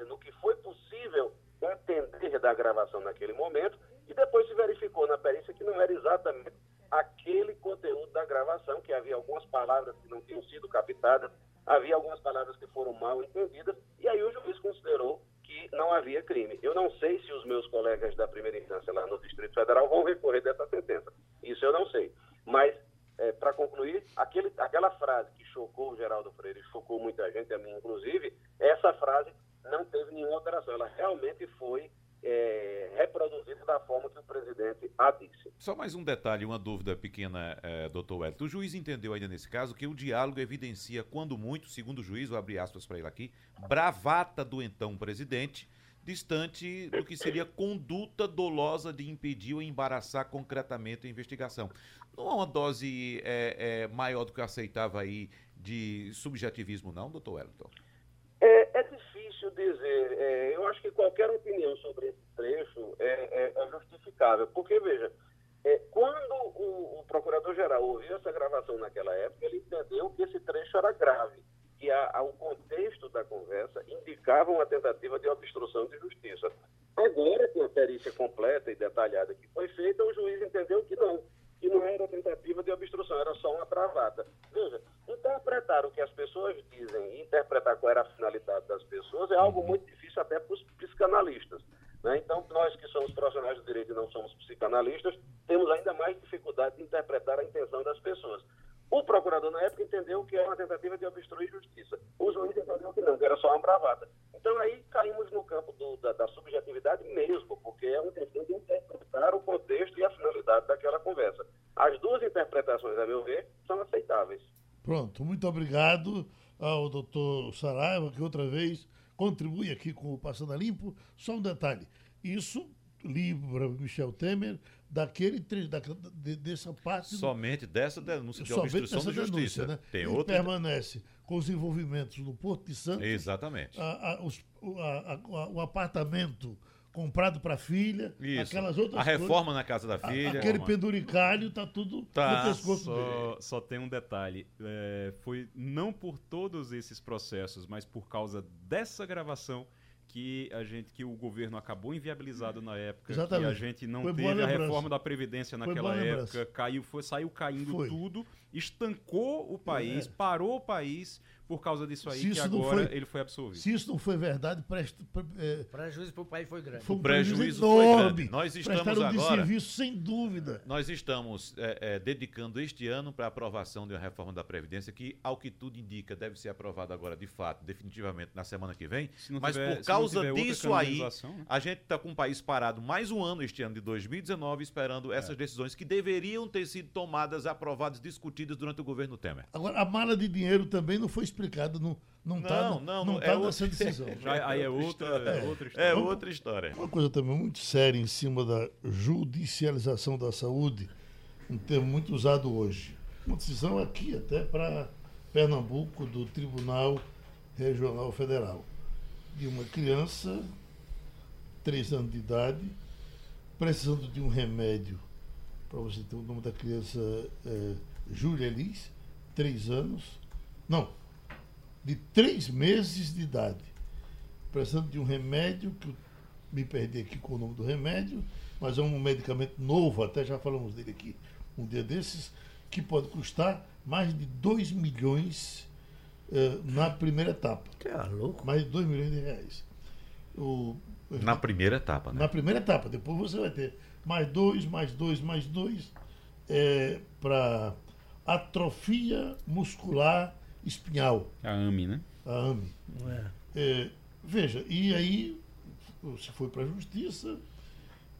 com base no que foi possível entender da gravação naquele momento e depois se verificou na perícia que não era exatamente aquele conteúdo da gravação, que havia algumas palavras que não tinham sido captadas, havia algumas palavras que foram mal entendidas, e aí o juiz considerou que não havia crime. Eu não sei se os meus colegas da primeira instância lá no Distrito Federal vão recorrer dessa sentença. Isso eu não sei. Mas, é, para concluir, aquele, aquela frase que chocou o Geraldo Freire, chocou muita gente, a mim inclusive, essa frase não teve nenhuma alteração. Ela realmente foi é, reproduzido da forma que o presidente a disse. Só mais um detalhe, uma dúvida pequena, é, doutor Wellington. O juiz entendeu ainda nesse caso que o diálogo evidencia, quando muito, segundo o juiz, abrir aspas para ele aqui, bravata do então presidente, distante do que seria conduta dolosa de impedir ou embaraçar concretamente a investigação. Não há uma dose é, é, maior do que aceitava aí de subjetivismo, não, doutor Wellington? É, é difícil dizer. É, eu acho que qualquer opinião sobre esse trecho é, é, é justificável. Porque, veja, é, quando o, o procurador-geral ouviu essa gravação naquela época, ele entendeu que esse trecho era grave. Que a, a, o contexto da conversa indicava uma tentativa de obstrução de justiça. Agora, com a perícia completa e detalhada que foi feita, o juiz entendeu que não que não era tentativa de obstrução, era só uma travada. Veja, interpretar o que as pessoas dizem e interpretar qual era a finalidade das pessoas é algo muito difícil até para os psicanalistas. Né? Então, nós que somos profissionais do direito não somos psicanalistas, temos ainda mais dificuldade de interpretar a intenção das pessoas. O procurador, na época, entendeu que era uma tentativa de obstruir justiça. O juiz entendeu que não, que era só uma bravata. Então, aí caímos no campo do, da, da, subjetividade mesmo, porque é uma questão de interpretar o contexto e a finalidade daquela conversa. As duas interpretações, a meu ver, são aceitáveis. Pronto, muito obrigado ao doutor Saraiva, que outra vez contribui aqui com o Passando a Limpo. Só um detalhe: isso livra Michel Temer daquele da, de, dessa parte somente do, dessa denúncia de obstrução da justiça né? tem Ele outra permanece com os envolvimentos no Porto de Santos exatamente a, a, os, a, o apartamento comprado para a filha, Isso. aquelas outras A reforma coisas, na casa da filha. aquele penduricalho tá tudo tá. no pescoço só, dele. Só tem um detalhe. É, foi não por todos esses processos, mas por causa dessa gravação que a gente que o governo acabou inviabilizado na época, Exatamente. que a gente não foi teve a reforma da previdência naquela época, caiu, foi, saiu caindo foi. tudo, estancou o país, é. parou o país por causa disso aí, que agora foi, ele foi absolvido. Se isso não foi verdade, presta, é, prejuízo para o país foi grande. Foi um prejuízo, enorme. foi grande. Nós estamos agora. De serviço, sem dúvida. Nós estamos é, é, dedicando este ano para a aprovação de uma reforma da Previdência que, ao que tudo indica, deve ser aprovada agora de fato, definitivamente, na semana que vem. Mas tiver, por causa disso aí, né? a gente está com o país parado mais um ano este ano de 2019, esperando essas é. decisões que deveriam ter sido tomadas, aprovadas, discutidas durante o governo Temer. Agora, a mala de dinheiro também não foi explicado, não não está não, não, não, tá é nessa decisão. [LAUGHS] Já, aí é outra, é, outra história. É outra história. Uma coisa também muito séria em cima da judicialização da saúde, um termo muito usado hoje. Uma decisão aqui até para Pernambuco do Tribunal Regional Federal de uma criança, três anos de idade, precisando de um remédio. Para você ter o nome da criança, é, Júlia Elis, três anos. Não, de três meses de idade, precisando de um remédio, que eu me perdi aqui com o nome do remédio, mas é um medicamento novo, até já falamos dele aqui um dia desses, que pode custar mais de 2 milhões uh, na primeira etapa. Que é louco. Mais de 2 milhões de reais. O, na primeira etapa, né? Na primeira etapa. Depois você vai ter mais dois, mais dois, mais dois, é, para atrofia muscular espinhal. A AMI, né? A AMI. É. É, veja, e aí se foi para a justiça,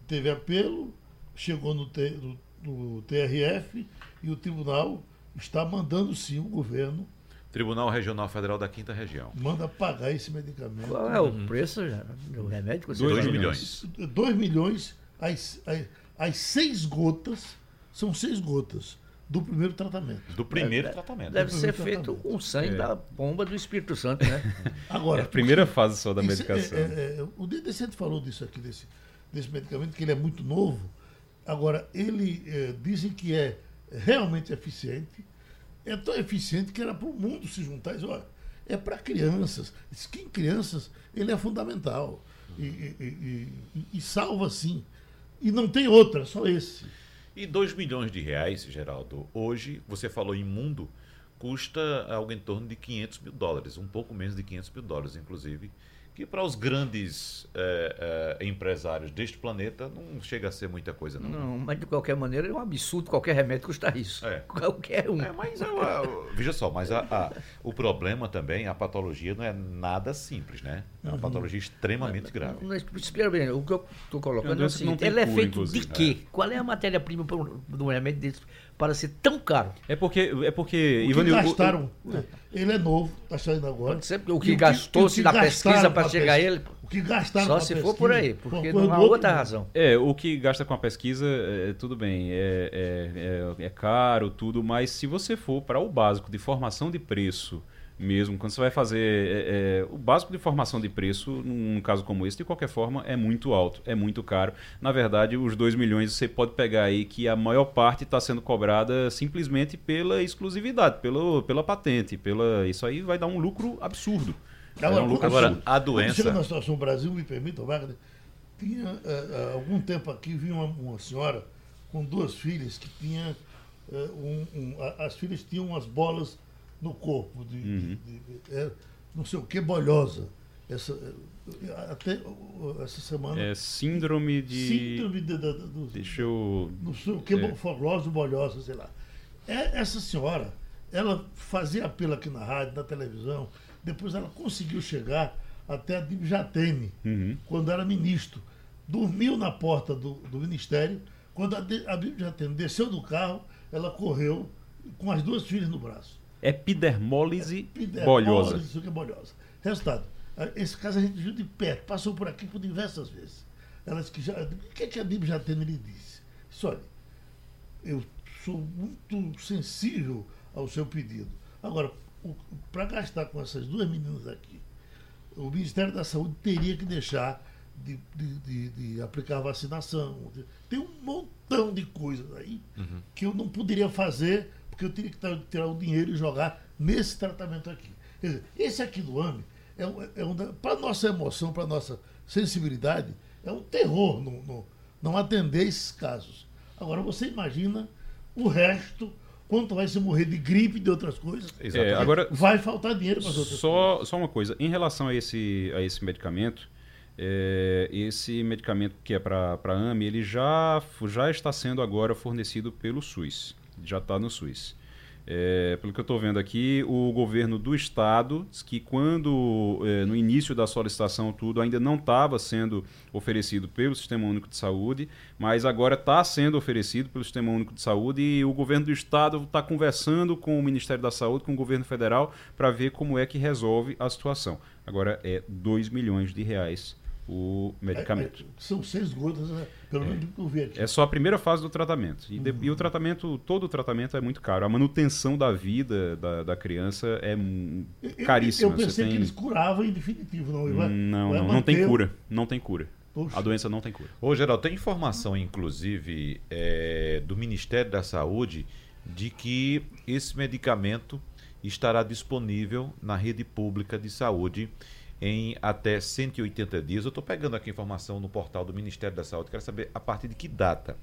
teve apelo, chegou no, T, no, no, TRF e o tribunal está mandando sim o governo. Tribunal Regional Federal da Quinta Região. Manda pagar esse medicamento. Qual é o preço do remédio? 2 milhões. 2 milhões, as, as, as seis gotas, são seis gotas do primeiro tratamento. Do primeiro deve, tratamento. Deve ser feito com sangue é. da bomba do Espírito Santo, né? [LAUGHS] Agora, é a primeira fase só da medicação. É, é, é, o Dedecente falou disso aqui, desse, desse medicamento, que ele é muito novo. Agora, ele é, dizem que é realmente eficiente. É tão eficiente que era para o mundo se juntar e dizer, olha, é para crianças. Diz que em crianças ele é fundamental. E, e, e, e salva sim. E não tem outra, só esse. E 2 milhões de reais, Geraldo, hoje, você falou em mundo, custa algo em torno de 500 mil dólares, um pouco menos de 500 mil dólares, inclusive que para os grandes é, é, empresários deste planeta não chega a ser muita coisa, não. Não, mas de qualquer maneira é um absurdo qualquer remédio custar isso. É. [LAUGHS] Qualquer um. É, mas veja só, mas a, a, o problema também, a patologia não é nada simples, né? É uma uhum. patologia extremamente mas, grave. Mas, espera bem, o que eu estou colocando é o seguinte, ele é feito de quê? Qual é a matéria-prima de um remédio desse para ser tão caro? É porque, é porque o que gastaram, o, o, ele é novo, está saindo agora. Pode ser o que gastou-se na pesquisa para chegar a ele. O que gastaram Só se for por aí, porque não há outra razão. É, o que gasta com a pesquisa, é, tudo bem, é, é, é, é caro, tudo, mas se você for para o básico de formação de preço mesmo. Quando você vai fazer é, é, o básico de formação de preço, num caso como esse, de qualquer forma, é muito alto, é muito caro. Na verdade, os 2 milhões você pode pegar aí que a maior parte está sendo cobrada simplesmente pela exclusividade, pela, pela patente. Pela, isso aí vai dar um lucro absurdo. Agora, um lucro agora absurdo. a doença. Chega na situação Brasil, me permita, Wagner, tinha uh, algum tempo aqui, vinha uma, uma, senhora com duas filhas que tinha. Uh, um, um, as filhas tinham umas bolas no corpo, de, uhum. de, de é, não sei o que, bolhosa. Essa, até essa semana. É síndrome de. Síndrome de, de, Deixa eu. Não sei o que, é. bolhosa, sei lá. É, essa senhora, ela fazia apelo aqui na rádio, na televisão, depois ela conseguiu chegar até a Dibjatene, Uhum. quando era ministro. Dormiu na porta do, do ministério. Quando a, a Dibjatene desceu do carro, ela correu com as duas filhas no braço. Epidermólise Epidermólise, bolhosa. Isso é bolhosa. Resultado, eh, esse caso a gente viu de perto, passou por aqui por diversas vezes. Ela disse que já. O que, é que a Dib Jatene lhe disse? Disse, olha, eu sou muito sensível ao seu pedido. Agora, para gastar com essas duas meninas aqui, o Ministério da Saúde teria que deixar de, de- de- de aplicar vacinação. Tem um montão de coisas aí que eu não poderia fazer, porque eu teria que tirar o dinheiro e jogar nesse tratamento aqui. Quer dizer, esse aqui do AME, é, um, é um, para nossa emoção, para nossa sensibilidade, é um terror não, não, não atender esses casos. Agora, você imagina o resto, quanto vai se morrer de gripe e de outras coisas. É, agora, Vai faltar dinheiro para as outras coisas. Só, só uma coisa, em relação a esse, a esse medicamento, é, esse medicamento que é para a AME, ele já, já está sendo agora fornecido pelo SUS, já está no SUS. É, pelo que eu estou vendo aqui, o governo do estado, diz que quando é, no início da solicitação tudo ainda não estava sendo oferecido pelo Sistema Único de Saúde, mas agora está sendo oferecido pelo Sistema Único de Saúde e o governo do estado está conversando com o Ministério da Saúde, com o governo federal, para ver como é que resolve a situação. Agora é 2 milhões de reais o medicamento. É, é, são seis gotas, né? pelo menos que eu vi aqui. É só a primeira fase do tratamento. E, de- e o tratamento, todo o tratamento é muito caro. A manutenção da vida da, da criança é Eu- caríssima. Eu pensei tem- que eles curavam em definitivo, não. Vai- Não, vai não, não tem cura. Não tem cura. Poxa. A doença não tem cura. Ô, Geraldo, tem informação, inclusive, é, do Ministério da Saúde de que esse medicamento estará disponível na rede pública de saúde em até 180 dias. Eu estou pegando aqui informação no portal do Ministério da Saúde. Quero saber a partir de que data.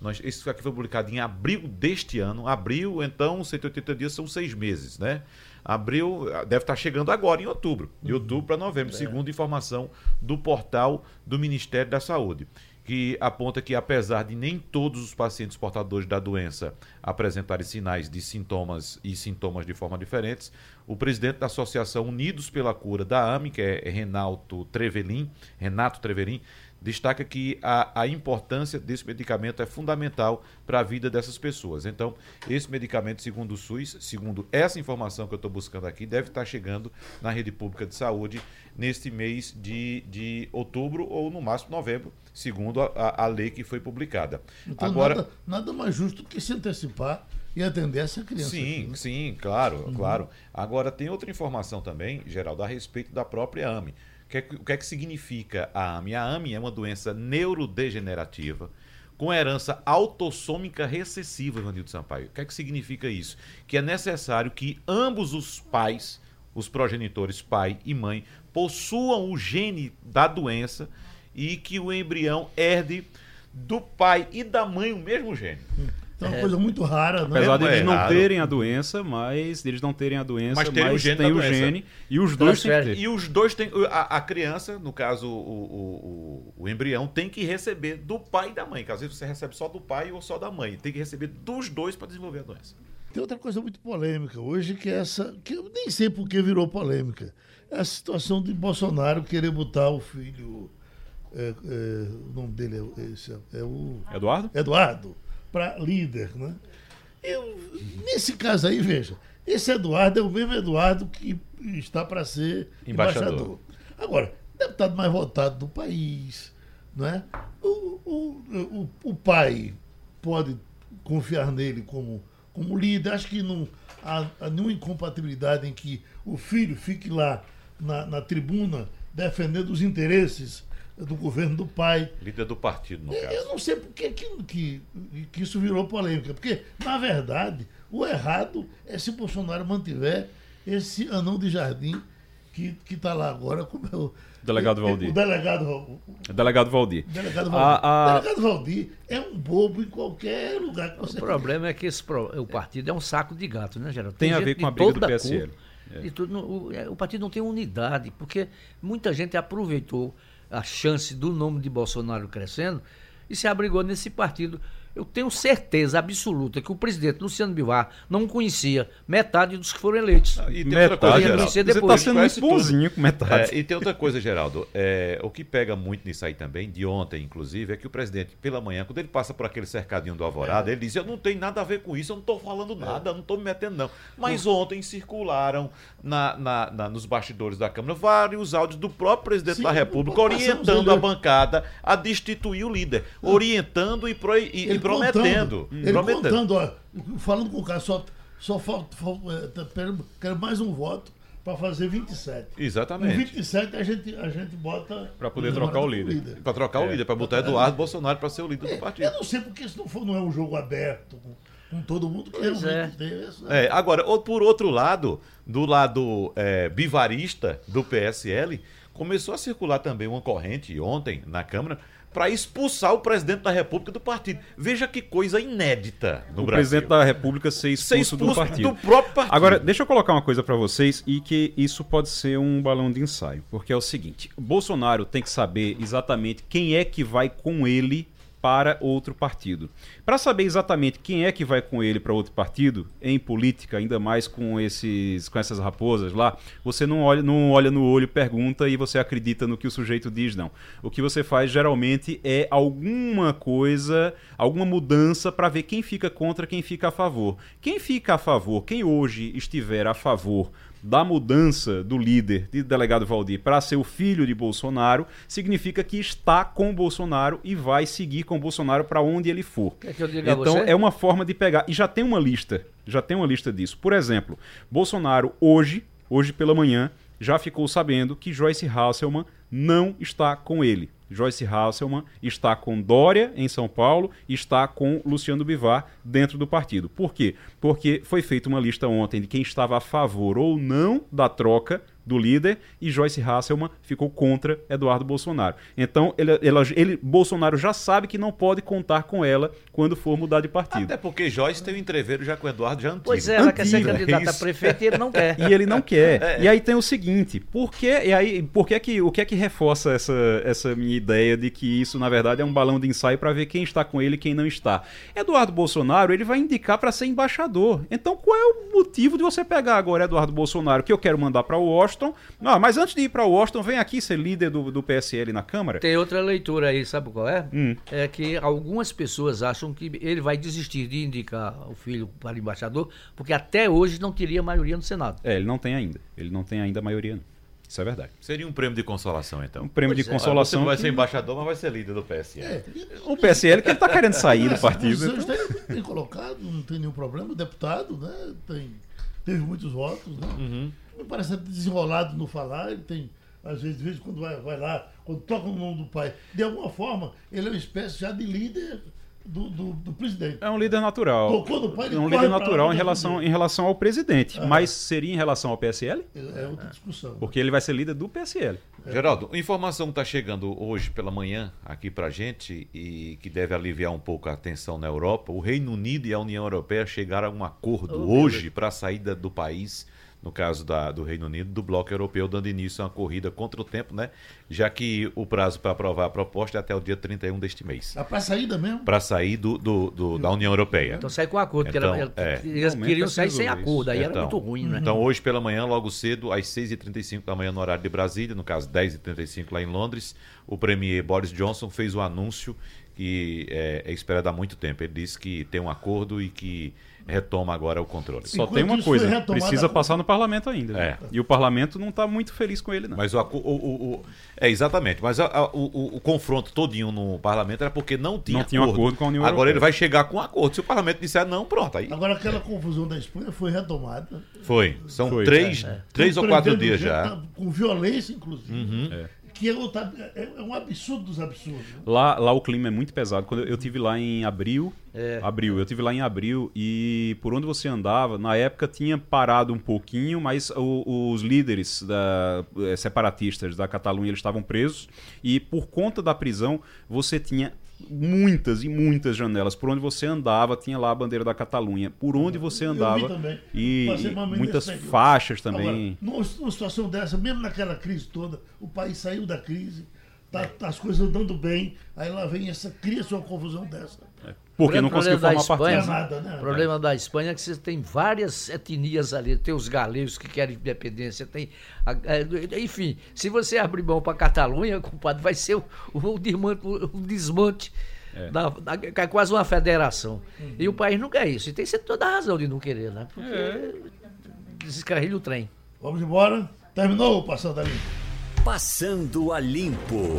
Nós, isso aqui foi publicado em abril deste ano. Abril, então, 180 dias são seis meses, né? Abril ah, deve estar chegando agora, em outubro. De outubro para novembro, segundo informação do portal do Ministério da Saúde que aponta que, apesar de nem todos os pacientes portadores da doença apresentarem sinais de sintomas e sintomas de forma diferentes, o presidente da Associação Unidos pela Cura da AME, que é Renato Trevelin, Renato Trevelin, destaca que a, a importância desse medicamento é fundamental para a vida dessas pessoas. Então, esse medicamento, segundo o SUS, segundo essa informação que eu estou buscando aqui, deve estar chegando na rede pública de saúde neste mês de, de outubro ou no máximo novembro, segundo a, a- lei que foi publicada. Então, Agora, nada, nada mais justo que se antecipar e atender essa criança. Sim, aqui, né? sim, claro, claro. Agora tem outra informação também, Geraldo, a respeito da própria AME. O que, é que, o que é que significa a AME? A AME é uma doença neurodegenerativa com herança autossômica recessiva, Ivanildo Sampaio. O que é que significa isso? Que é necessário que ambos os pais, os progenitores, pai e mãe, possuam o gene da doença e que o embrião herde do pai e da mãe o mesmo gene. Então, é uma coisa muito rara, né? Apesar não é deles não errado. terem a doença, mas eles não terem a doença, Mas mas, terem o gene tem o gene e os dois têm. E os dois têm. A, a criança, no caso, o, o, o, o embrião, tem que receber do pai e da mãe. que Às vezes você recebe só do pai ou só da mãe. Tem que receber dos dois para desenvolver a doença. Tem outra coisa muito polêmica hoje, que é essa, que eu nem sei por que virou polêmica. É a situação de Bolsonaro querer botar o filho. é, é, o nome dele é, esse, é o Eduardo? Eduardo, para líder, né? Eu, nesse caso aí, veja, esse Eduardo é o mesmo Eduardo que está para ser Embaixador. embaixador. Agora, deputado mais votado do país, não é? O, o, o, o pai pode confiar nele como, como líder. Acho que não há, há nenhuma incompatibilidade em que o filho fique lá na, na tribuna defendendo os interesses do governo do pai. Líder do partido, no Eu caso. não sei por que, que, que, isso virou polêmica. Porque, na verdade, o errado é se o Bolsonaro mantiver esse anão de jardim que está lá agora, como é o. Delegado Valdir. O delegado, o Delegado Valdir. delegado Valdir. A- a- O delegado Valdir é um bobo em qualquer lugar que O você. problema é que esse pro- o partido é um saco de gato, né, Geraldo? Tem a gente ver com a briga do PSL. cor, de tudo. O, é, o partido não tem unidade, porque muita gente aproveitou a chance do nome de Bolsonaro crescendo e se abrigou nesse partido. Eu tenho certeza absoluta que o presidente Luciano Bivar não conhecia metade dos que foram eleitos. E tem Metade, outra coisa, Geraldo. Você tá depois sendo muito bonzinho com metade. É, e tem outra coisa, Geraldo. É, o que pega muito nisso aí também, de ontem, inclusive, é que o presidente, pela manhã, quando ele passa por aquele cercadinho do Alvorada, ele diz: Eu não tenho nada a ver com isso, eu não estou falando nada, eu não estou me metendo, não. Mas ontem circularam na, na- na- nos bastidores da Câmara vários áudios do próprio presidente Sim, da República orientando ele- a bancada a destituir o líder. Orientando e, pro- e- e prometendo. contando, ele prometendo. contando, ó, falando com o cara, só, só falta, falta é, tá, quero, mais um voto para fazer 27. Com Exatamente. 27 a gente, a gente bota. Pra poder trocar o líder. Para trocar o líder, para botar Eduardo Bolsonaro para ser o líder do partido. Eu não sei porque isso não, for, não é um jogo aberto com, com todo mundo. que Pois é. tem isso, né? É, agora, ou- por outro lado, do lado é, bivarista do PSL, começou a circular também uma corrente ontem na Câmara para expulsar o presidente da República do partido. Veja que coisa inédita no o Brasil. presidente da República ser Ser expulso, do partido. próprio partido. Agora, deixa eu colocar uma coisa pra vocês e que isso pode ser um balão de ensaio, porque é o seguinte: o Bolsonaro tem que saber exatamente quem é que vai com ele para outro partido. Para saber exatamente quem é que vai com ele para outro partido, em política, ainda mais com esses com essas raposas lá, você não olha, não olha no olho, pergunta e você acredita no que o sujeito diz, não. O que você faz geralmente é alguma coisa, alguma mudança para ver quem fica contra, quem fica a favor. Quem fica a favor, quem hoje estiver a favor da mudança do líder de delegado Valdir para ser o filho de Bolsonaro, significa que está com Bolsonaro e vai seguir com Bolsonaro para onde ele for. Quer que eu diga a Então você? é uma forma de pegar. E já tem uma lista. Já tem uma lista disso. Por exemplo, Bolsonaro hoje, hoje pela manhã, já ficou sabendo que Joyce Hasselman não está com ele. Joyce Hasselman está com Dória em São Paulo e está com Luciano Bivar dentro do partido. Por quê? Porque foi feita uma lista ontem de quem estava a favor ou não da troca do líder e Joyce Hasselman ficou contra Eduardo Bolsonaro. Então, ele, ela- ele- Bolsonaro já sabe que não pode contar com ela quando for mudar de partido. Até porque Joyce tem um entreveiro já com o Eduardo já antigo. Pois é, ela quer ser Antigo, é candidata a [LAUGHS] prefeito e ele não quer. E ele não quer. [LAUGHS] E aí tem o seguinte, por que, e aí, por que que, o que é que reforça essa, essa minha ideia de que isso, na verdade, é um balão de ensaio para ver quem está com ele e quem não está? Eduardo Bolsonaro, ele vai indicar para ser embaixador. Então, qual é o motivo de você pegar agora Eduardo Bolsonaro, que eu quero mandar para Washington? Ah, mas antes de ir para Washington, vem aqui ser líder do, do PSL na Câmara? Tem outra leitura aí, sabe qual é? Hum. É que algumas pessoas acham que ele vai desistir de indicar o filho para embaixador, porque até hoje não teria maioria no Senado. É, ele não tem ainda. Ele não tem ainda a maioria, não. Isso é verdade. Seria um prêmio de consolação, Um então. prêmio Pois de é. Você consolação. não vai que- ser embaixador, mas vai ser líder do PSL. É, O PSL que ele tá querendo sair do partido. então- está bem colocado, não tem nenhum problema. O deputado, né? Tem, teve muitos votos, né? Uhum. Me parece desenrolado no falar, ele tem, às vezes, de vez em quando vai, vai lá, quando toca no nome do pai, de alguma forma, ele é uma espécie já de líder do, do, do presidente. É um líder natural. Tocou no pai, ele É um líder natural em relação, em relação ao presidente. Mas seria em relação ao PSL? É outra discussão. Porque ele vai ser líder do PSL. Geraldo, informação que está chegando hoje pela manhã aqui para gente e que deve aliviar um pouco a tensão na Europa. O Reino Unido e a União Europeia chegaram a um acordo Oh, hoje para a saída do país, no caso da- do Reino Unido, do bloco europeu, dando início a uma corrida contra o tempo, né? Já que o prazo para aprovar a proposta é até o dia 31 deste mês. Dá pra saída mesmo? Para sair do, do- do- da União Europeia. Então sai com acordo, porque Então, ela- ela- é. eles queriam sair sem acordo, aí era Então, muito ruim, né? Então, hoje pela manhã, logo cedo, às 6h35 da manhã, no horário de Brasília, no caso 10h35 lá em Londres, o premier Boris Johnson fez o anúncio que é, é esperado há muito tempo. Ele disse que tem um acordo e que retoma agora o controle. Só Enquanto tem uma coisa, retomada precisa passar no parlamento ainda. né? É. E o parlamento não está muito feliz com ele, não. Mas o, o- o- o- é exatamente, mas a- a- o, o- o confronto todinho no parlamento era porque não tinha Não tinha um acordo com a União Agora Europeia. ele vai chegar com um acordo. Se o parlamento disser não, pronto, aí Agora aquela confusão da Espanha foi retomada. foi. São Foi. três, três ou quatro dias já. tá, Com violência, inclusive. Uhum. Que é, outra- é- é um absurdo dos absurdos. né? Lá, lá o clima é muito pesado. Quando eu, eu tive lá em abril, É. abril, eu tive lá em abril e por onde você andava, na época tinha parado um pouquinho, mas o- os líderes da, eh, separatistas da Catalunha eles estavam presos e por conta da prisão você tinha muitas e muitas janelas. Por onde você andava tinha lá a bandeira da Catalunha. Por onde você andava e muitas faixas também. Agora, numa, situação dessa, mesmo naquela crise toda, o país saiu da crise, tá, tá as coisas andando bem, aí lá vem essa, cria-se uma confusão dessa. Porque não conseguiu problema formar da Espanha, partido. Nada, né? O problema da Espanha é que você tem várias etnias ali. Tem os galegos que querem independência, tem. a- é, enfim, se você abrir mão para Catalunha, compadre, vai ser o, o desmante. o desmante da- da- é quase uma federação. E o país não quer isso. E tem sempre toda a razão de não querer, né? Porque descarrilha o trem. Vamos embora? Terminou o Passando a Limpo? Passando a Limpo.